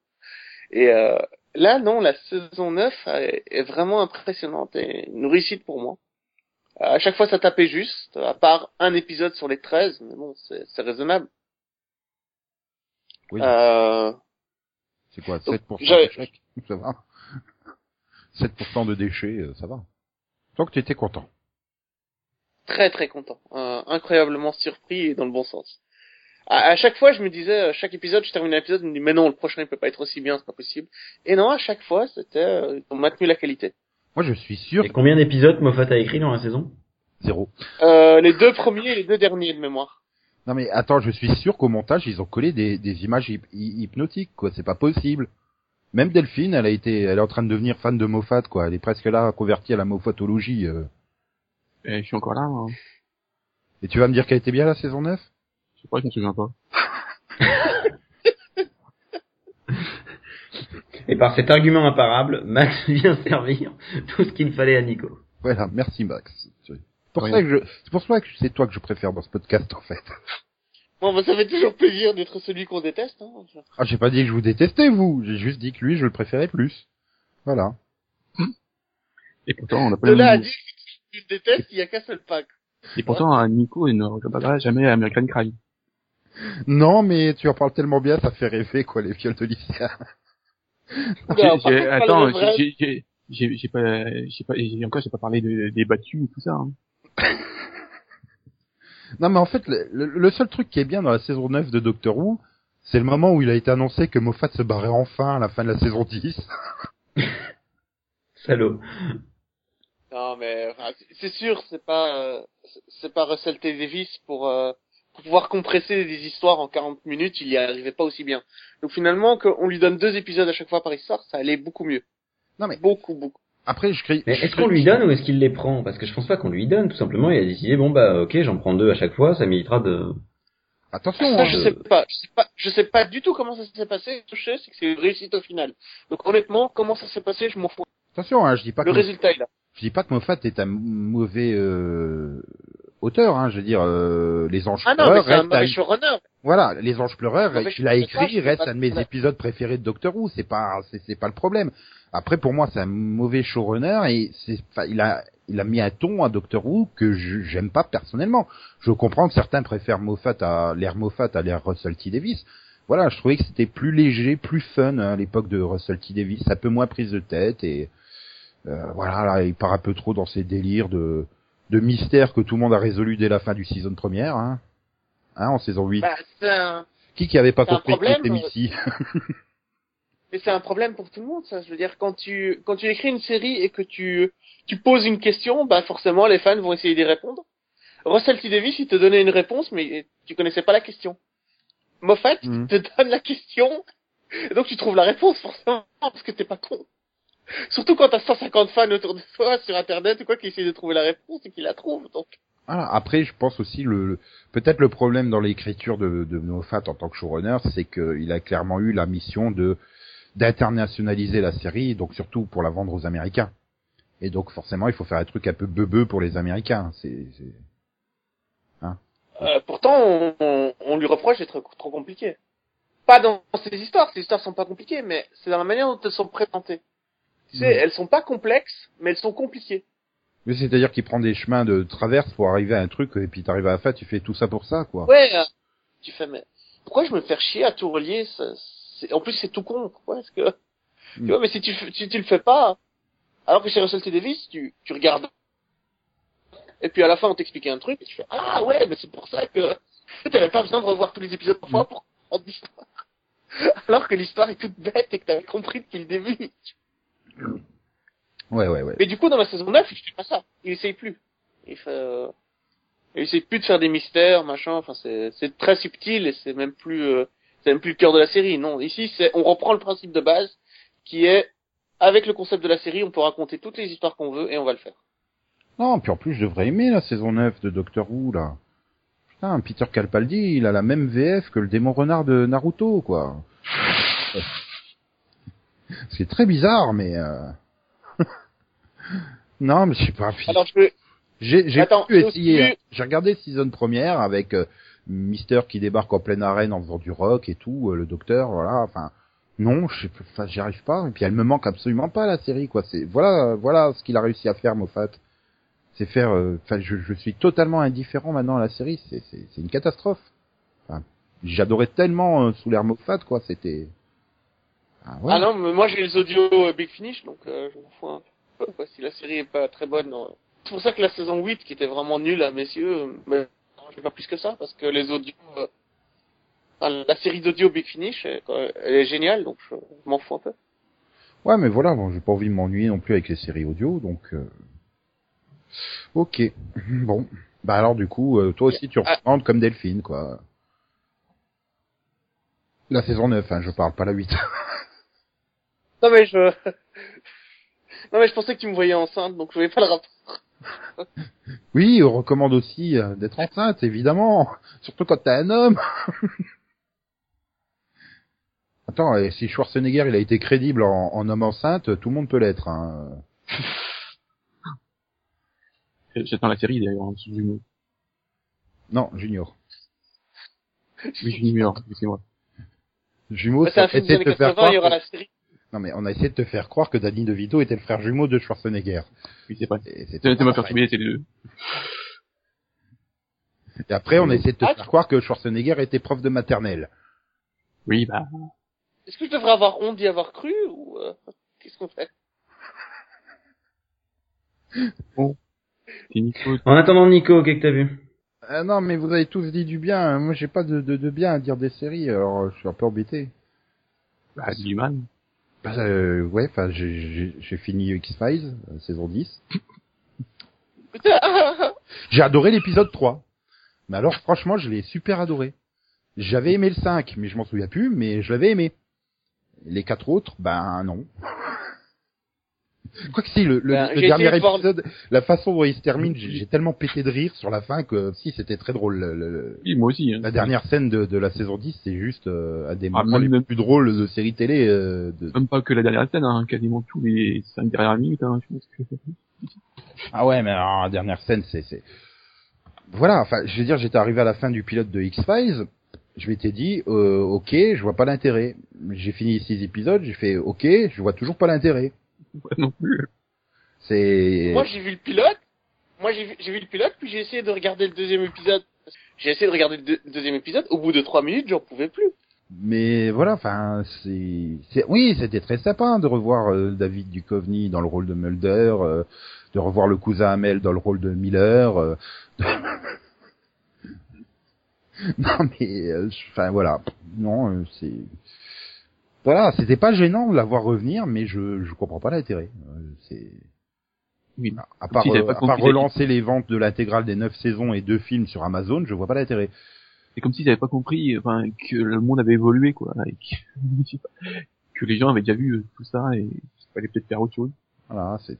Et euh, là, non, la saison 9 est, est vraiment impressionnante et une réussite pour moi. À chaque fois, ça tapait juste, à part un épisode sur les 13, mais bon, c'est raisonnable. Oui. Euh, C'est quoi, Donc, 7% j'avais- d'échecs Ça va. 7% de déchets, euh, ça va. Donc tu étais content. très très content, Euh, incroyablement surpris et dans le bon sens. À, à chaque fois, je me disais, à chaque épisode, je terminais l'épisode, je me dis, mais non, le prochain il peut pas être aussi bien, c'est pas possible. Et non, à chaque fois, c'était, euh, ils ont maintenu la qualité. Moi je suis sûr Et combien d'épisodes Moffat a écrit dans la saison? Zéro. Euh, les deux premiers et les deux derniers de mémoire. Non mais attends, je suis sûr qu'au montage ils ont collé des, des images hyp- hy- hypnotiques quoi, c'est pas possible. Même Delphine, elle a été, elle est en train de devenir fan de Moffat quoi, elle est presque là convertie à la Moffatologie. euh. Et je suis encore là, moi. Et tu vas me dire qu'elle était bien la saison 9 Je sais pas, je me souviens pas. Et par cet argument imparable, Max vient servir tout ce qu'il fallait à Nico. Voilà, merci Max. C'est pour ça que je, c'est pour ça que c'est toi que je préfère dans ce podcast en fait. Bon, bah, ça fait toujours plaisir d'être celui qu'on déteste. Hein. Ah, j'ai pas dit que je vous détestais vous, j'ai juste dit que lui je le préférais plus. Voilà. Et pourtant, on a pas De là à dire que tu le détestes, il y a qu'un seul pack. Et pourtant, euh, Nico, il ne regardera jamais American Crime. Non, mais tu en parles tellement bien, ça fait rêver quoi les viols de lycéens. Oula, contre, pas attends, j'ai, j'ai, j'ai, j'ai pas, j'ai pas, j'ai encore, j'ai pas parlé de, des battus et tout ça. Hein. Non, mais en fait, le, seul truc qui est bien dans la saison 9 de Doctor Who, c'est le moment où il a été annoncé que Moffat se barrait enfin à la fin de la saison 10. Salaud. Non, mais enfin, c'est- sûr, c'est pas, euh, c'est- c'est pas Russell T. Davis pour, euh, pour pouvoir compresser des histoires en 40 minutes, il y arrivait pas aussi bien. Donc finalement, qu'on lui donne deux épisodes à chaque fois par histoire, ça allait beaucoup mieux. Non, mais- beaucoup, beaucoup. Après, je crie. Mais est-ce qu'on lui donne ou est-ce qu'il les prend? Parce que je pense pas qu'on lui donne, tout simplement. Il a décidé, bon bah ok, j'en prends deux à chaque fois, ça m'évitera de... Attention, Ça, hein, je je- sais pas, je sais pas, je sais pas du tout comment ça s'est passé. Ce que je sais, c'est que c'est une réussite au final. Donc honnêtement, comment ça s'est passé, je m'en fous. attention, hein, je dis pas Le que résultat est là. je dis pas que Moffat est un mauvais euh, auteur. Hein, je veux dire, euh, les anges Ah non, mais un à- showrunner. Voilà, les anges pleureurs, il a écrit, c'est reste pas un de mes problème. épisodes préférés de Doctor Who. C'est pas, c'est, pas le problème. Après, pour moi, c'est un mauvais showrunner et c'est, il a, il a mis un ton à Doctor Who que j'aime pas personnellement. Je comprends que certains préfèrent Moffat à l'ère Moffat à l'ère Russell T Davis. Voilà, je trouvais que c'était plus léger, plus fun hein, à l'époque de Russell T Davis, un peu moins prise de tête et euh, voilà, là, il part un peu trop dans ses délires de de mystère que tout le monde a résolu dès la fin du season première, hein, hein en saison 8. Bah, un, Qui qui avait pas compris que euh, Missy? Mais c'est un problème pour tout le monde, ça. Je veux dire, quand tu quand tu écris une série et que tu tu poses une question, bah forcément les fans vont essayer d'y répondre. Russell T Davis, il te donnait une réponse, mais tu connaissais pas la question. Moffat, il te donne la question, et donc tu trouves la réponse forcément parce que t'es pas con. Surtout quand t'as 150 fans autour de toi sur Internet ou quoi qui essayent de trouver la réponse et qui la trouvent. Donc Voilà. Après, je pense aussi le, le- peut-être le problème dans l'écriture de, de Moffat en tant que showrunner, c'est qu'il a clairement eu la mission de d'internationaliser la série, donc surtout pour la vendre aux Américains. Et donc forcément, il faut faire un truc un peu beubeux pour les Américains. C'est, c'est- Euh, pourtant, on, on- on lui reproche d'être trop compliqué. Pas dans ces histoires, ces histoires sont pas compliquées, mais c'est dans la manière dont elles sont présentées. Tu sais, Mhm. elles sont pas complexes, mais elles sont compliquées. Mais c'est-à-dire qu'il prend des chemins de traverse pour arriver à un truc, et puis t'arrives à la fin, tu fais tout ça pour ça, quoi. Ouais, euh, tu fais, mais pourquoi je me faire chier à tout relier ça- En plus, c'est tout con. Est-ce que... Tu Mhm. vois, mais si tu, si tu le fais pas, alors que chez Russell T. Davis, tu, tu regardes, et puis à la fin, on t'explique un truc, et tu fais, ah ouais, mais c'est pour ça que t'avais pas besoin de revoir tous les épisodes trois fois pour comprendre l'histoire. Alors que l'histoire est toute bête et que t'avais compris depuis le début. Ouais, ouais, ouais. Mais du coup, dans la saison 9, il fait pas ça. Il essaye plus. Il fait, euh, il essaye plus de faire des mystères, machin. Enfin, c'est, c'est très subtil et c'est même plus, euh, c'est même plus le cœur de la série. Non, ici, c'est, on reprend le principe de base qui est, avec le concept de la série, on peut raconter toutes les histoires qu'on veut et on va le faire. Non, puis en plus, je devrais aimer la saison 9 de Doctor Who, là. Putain, Peter Capaldi, il a la même VF que le démon renard de Naruto, quoi. C'est très bizarre, mais... Euh... non, mais je sais pas. puis- J'ai pu essayer. hein. J'ai regardé saison première avec euh, Mister qui débarque en pleine arène en faisant du rock et tout, euh, le docteur, voilà. Enfin, non, je enfin, j'y arrive pas. Et puis elle me manque absolument pas la série, quoi. C'est voilà, voilà ce qu'il a réussi à faire, Moffat. C'est faire. euh, Enfin, je, je suis totalement indifférent maintenant à la série. C'est une catastrophe. J'adorais tellement euh, sous l'air Moffat, quoi. C'était. Ah, ouais. Ah non, mais moi j'ai les audios euh, Big Finish, donc euh, je m'en fous un peu. quoi. Si la série est pas très bonne, non. c'est pour ça que la saison 8, qui était vraiment nulle à messieurs, mais je fais pas plus que ça, parce que les audios... euh, enfin, la série d'audio Big Finish, elle, elle est géniale, donc je, je m'en fous un peu. Ouais, mais voilà, bon, j'ai pas envie de m'ennuyer non plus avec les séries audio, donc. euh, Ok. Bon. Bah alors du coup, euh, toi aussi tu Ah. reprends comme Delphine, quoi. La saison 9, hein, je parle, pas la 8. Non mais je... non mais je pensais que tu me voyais enceinte, donc je voyais pas le rapport. oui, on recommande aussi euh, d'être enceinte, évidemment. Surtout quand t'es un homme. Attends, et si Schwarzenegger il a été crédible en, en homme enceinte, tout le monde peut l'être. Hein. J'attends la série d'ailleurs, hein, sur Jumeaux. Non, Junior. Oui, Junior, excusez-moi. Jumeau, c'est un ça essaie de te faire 80, croire. il y aura la série. Non mais on a essayé de te faire croire que Danny DeVito était le frère jumeau de Schwarzenegger. Oui, c'est vrai. C'était pareil. perturbé, c'est les deux. Et après, on a essayé de te Ah, faire croire que Schwarzenegger était prof de maternelle. Oui, bah, Est-ce que je devrais avoir honte d'y avoir cru, ou... euh, Qu'est-ce qu'on fait? C'est Nico. En attendant, Nico, qu'est-ce que t'as vu? Ah non, mais vous avez tous dit du bien. Moi, j'ai pas de, de, de bien à dire des séries, alors euh, je suis un peu embêté. Bah, c'est du mal. Bah, euh, ouais, enfin, j'ai- fini X-Files, euh, saison 10. J'ai adoré l'épisode 3. Mais alors, franchement, je l'ai super adoré. J'avais aimé le 5, mais je m'en souviens plus, mais je l'avais aimé. Les quatre autres, ben non. Quoi que si, le, le, Ben, le dernier épisode, la façon dont il se termine, j'ai j'ai tellement pété de rire sur la fin que si, c'était très drôle. Le- le- Oui, moi aussi. Hein. la dernière scène de, de la saison 10, c'est juste euh, un des Ah, moments même- les plus drôles de série télé. euh, de... Même pas que la dernière scène, hein, quasiment tous les cinq dernières minutes, hein, je pense que... Ah ouais, mais alors, la dernière scène, c'est... c'est- Voilà, enfin, je veux dire, j'étais arrivé à la fin du pilote de X-Files, je m'étais dit, euh, ok, je vois pas l'intérêt. J'ai fini six épisodes, j'ai fait, ok, je vois toujours pas l'intérêt. Ouais, non plus. C'est... Moi, j'ai vu le pilote. Moi, j'ai vu, j'ai vu le pilote, puis j'ai essayé de regarder le deuxième épisode. J'ai essayé de regarder le deux- deuxième épisode. Au bout de trois minutes, j'en pouvais plus. Mais voilà, enfin, c'est... c'est- Oui, c'était très sympa de revoir euh, David Duchovny dans le rôle de Mulder, euh, de revoir le cousin Hamel dans le rôle de Miller. euh, de- non, mais... euh, Enfin, voilà. Non, euh, c'est... Voilà, c'était pas gênant de la voir revenir, mais je je comprends pas l'intérêt. Euh, c'est... Oui. À part, si j'avais euh, à part compris relancer les ventes de l'intégrale des neuf saisons et deux films sur Amazon, je vois pas l'intérêt. C'est comme s'ils avaient pas compris, enfin, que le monde avait évolué, quoi, et que, que les gens avaient déjà vu euh, tout ça et il fallait peut-être faire autre chose. Voilà, c'est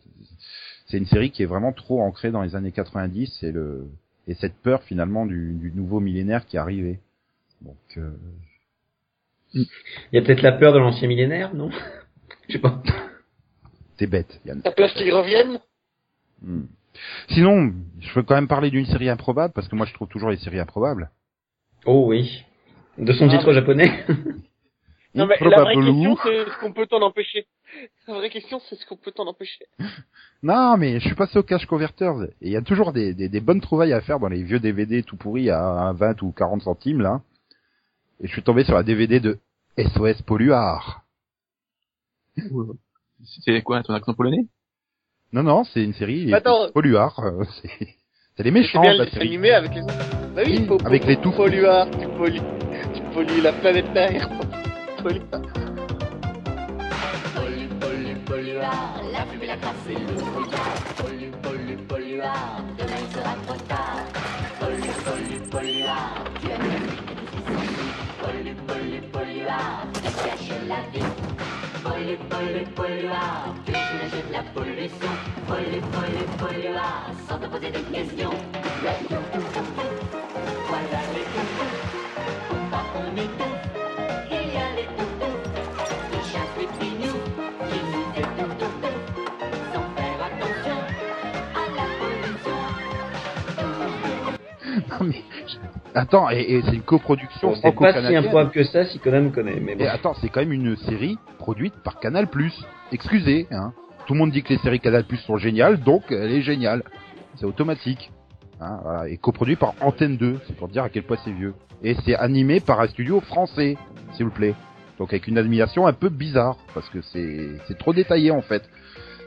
c'est une série qui est vraiment trop ancrée dans les années 90 et le et cette peur finalement du, du nouveau millénaire qui est arrivé. Donc euh, Il y a peut-être la peur de l'ancien millénaire, non? Je sais pas. t'es bête, Yann. T'as peur qu'ils reviennent Hmm. Sinon, je veux quand même parler d'une série improbable parce que moi je trouve toujours les séries improbables. Oh oui. De son Ah, titre mais- japonais Non, mais la vraie question, c'est ce qu'on peut t'en empêcher. La vraie question, c'est ce qu'on peut t'en empêcher. Non, mais je suis passé au cash converters et il y a toujours des, des, des bonnes trouvailles à faire dans les vieux DVD tout pourris à, à 20 ou 40 centimes là. Et je suis tombé sur la DVD de SOS Polluard. Ouais. C'est quoi, ton accent polonais? Non, non, c'est une série Attends. Polluard. euh, c'est c'est les C'est méchants bien de le la série. animé avec les... Bah oui, Oui, faut, avec faut- les touffes. polluard, tu pollues, tu pollues la planète Terre. Polluard. Pollu, pollu, polluard, la fumée, la crasse et le brouillard. Pollu, pollu, polluard, pollution. Pollu, pollu, polluard, sans te poser de questions. Voilà les toutous. Pour pas qu'on étouffe, il y a les toutous. Les chassent les pignous, qui nous étouffent, sans faire attention à la pollution. Non, mais... Attends, et, et c'est une coproduction C'est pas si improbable que ça si Conan me connaît, mais bon. Et attends, c'est quand même une série produite par Canal+. Excusez, hein. Tout le monde dit que les séries Canal+ sont géniales, donc elle est géniale. c'est automatique. Hein, voilà. Et coproduit par Antenne 2, c'est pour dire à quel point c'est vieux. Et c'est animé par un studio français, s'il vous plaît. Donc avec une animation un peu bizarre, parce que c'est trop détaillé en fait.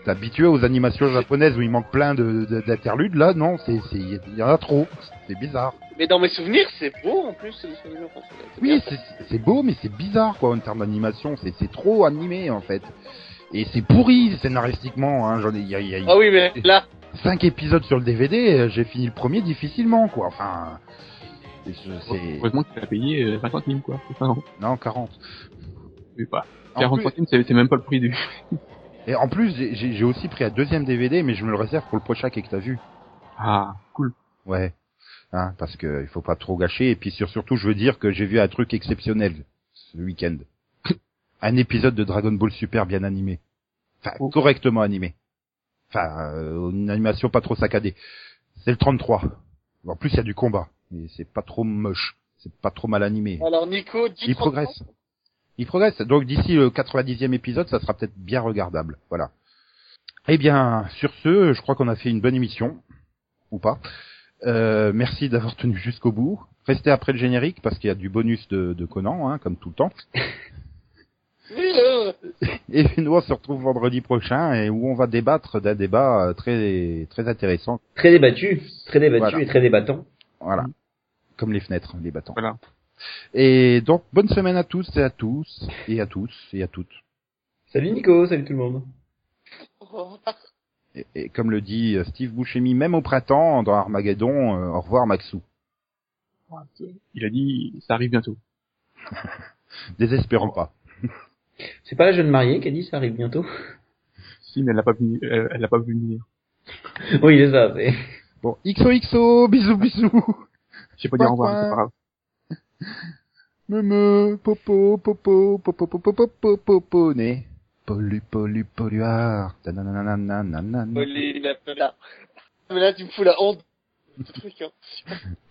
T'es habitué aux animations japonaises où il manque plein de de- d'interludes, là non, il y en a trop, c'est bizarre. Mais dans mes souvenirs, c'est beau en plus, souvenirs Oui, c'est beau, mais c'est bizarre quoi en termes d'animation, c'est c'est trop animé en fait. Et c'est pourri scénaristiquement, hein. J'en ai, il y a, il y a- Ah oui, mais là, cinq épisodes sur le DVD, euh, j'ai fini le premier difficilement quoi. Enfin, c'est c'est- Heureusement que tu as payé euh, 50 centimes, quoi. C'est ça, non non 40. Oui, pas. En 40 plus- centimes, c'est c'est même pas le prix du... Et en plus, j'ai- aussi pris un deuxième DVD, mais je me le réserve pour le prochain que t'as vu. Ah, cool. Ouais. Hein, parce que il faut pas trop gâcher. Et puis sur- surtout, je veux dire que j'ai vu un truc exceptionnel ce week-end. un épisode de Dragon Ball Super bien animé. Enfin, Oh. correctement animé. Enfin, euh, une animation pas trop saccadée. C'est le 33. En plus, il y a du combat. Mais c'est pas trop moche. C'est pas trop mal animé. alors Nico, dis Il progresse. Il progresse. Donc d'ici le 90e épisode, ça sera peut-être bien regardable. Voilà. Eh bien, sur ce, je crois qu'on a fait une bonne émission. Ou pas. Euh, merci d'avoir tenu jusqu'au bout. Restez après le générique parce qu'il y a du bonus de, de Conan, hein, comme tout le temps. Oui, Et nous, on se retrouve vendredi prochain et où on va débattre d'un débat euh, très très intéressant. Très débattu, très débattu Voilà. et très débattant. Voilà. Comme les fenêtres, les bâtons. Voilà. Et donc, bonne semaine à tous et à tous et à tous et à toutes. Salut Nico, salut tout le monde. Et, et comme le dit euh, Steve Buscemi, même au printemps, dans Armageddon, euh, au revoir Maxou. Il a dit, ça arrive bientôt. Désespérons pas. C'est pas la jeune mariée qui a dit ça arrive bientôt Si, mais elle l'a pas vu, elle, elle l'a pas vu venir. Oui, c'est ça, c'est... Bon, XOXO, bisous bisous. Je sais pas dire au revoir, mais c'est pas grave. Meme, popo, popo, popo, popo, popo, popo, né. Pollu, pollu, polluard. Olé, la. Mais là, tu me fous la honte. Hein.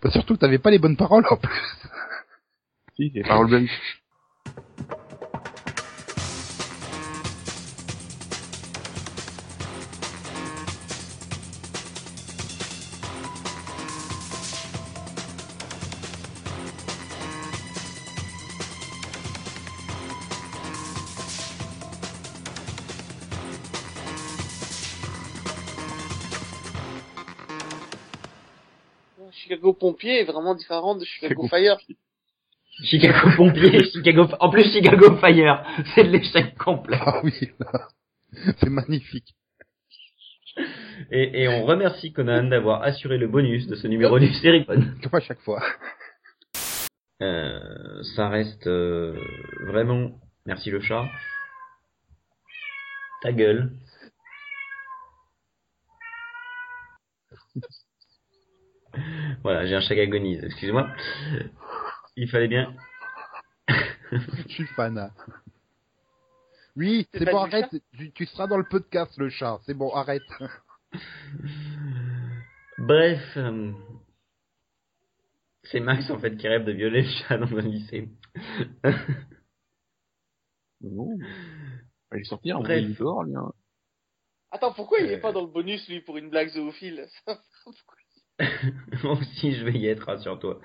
Bah, surtout, t'avais pas les bonnes paroles en plus. Si, c'est parole blanche. Chicago Pompier est vraiment différent de Chicago Chicago Fire. Chicago pompier, Chicago... En plus Chicago Fire, c'est de l'échec complet. Ah oui. C'est magnifique. Et, et on remercie Conan d'avoir assuré le bonus de ce numéro du Seripon. Comme à chaque fois. Euh, ça reste euh, vraiment... Merci le chat. Ta gueule. Voilà, j'ai un chat qui agonise, excusez-moi. Il fallait bien... Je suis fan. hein. Oui, C'est bon, arrête. Tu, tu seras dans le podcast, le chat. C'est bon, arrête. Bref, euh, c'est Max en fait qui rêve de violer le chat dans un lycée. Non. Il est sorti, on Bref. il est dehors, lui, hein. Attends, pourquoi il est Euh. pas dans le bonus, lui, pour une blague zoophile? Moi aussi je vais y être, rassure-toi.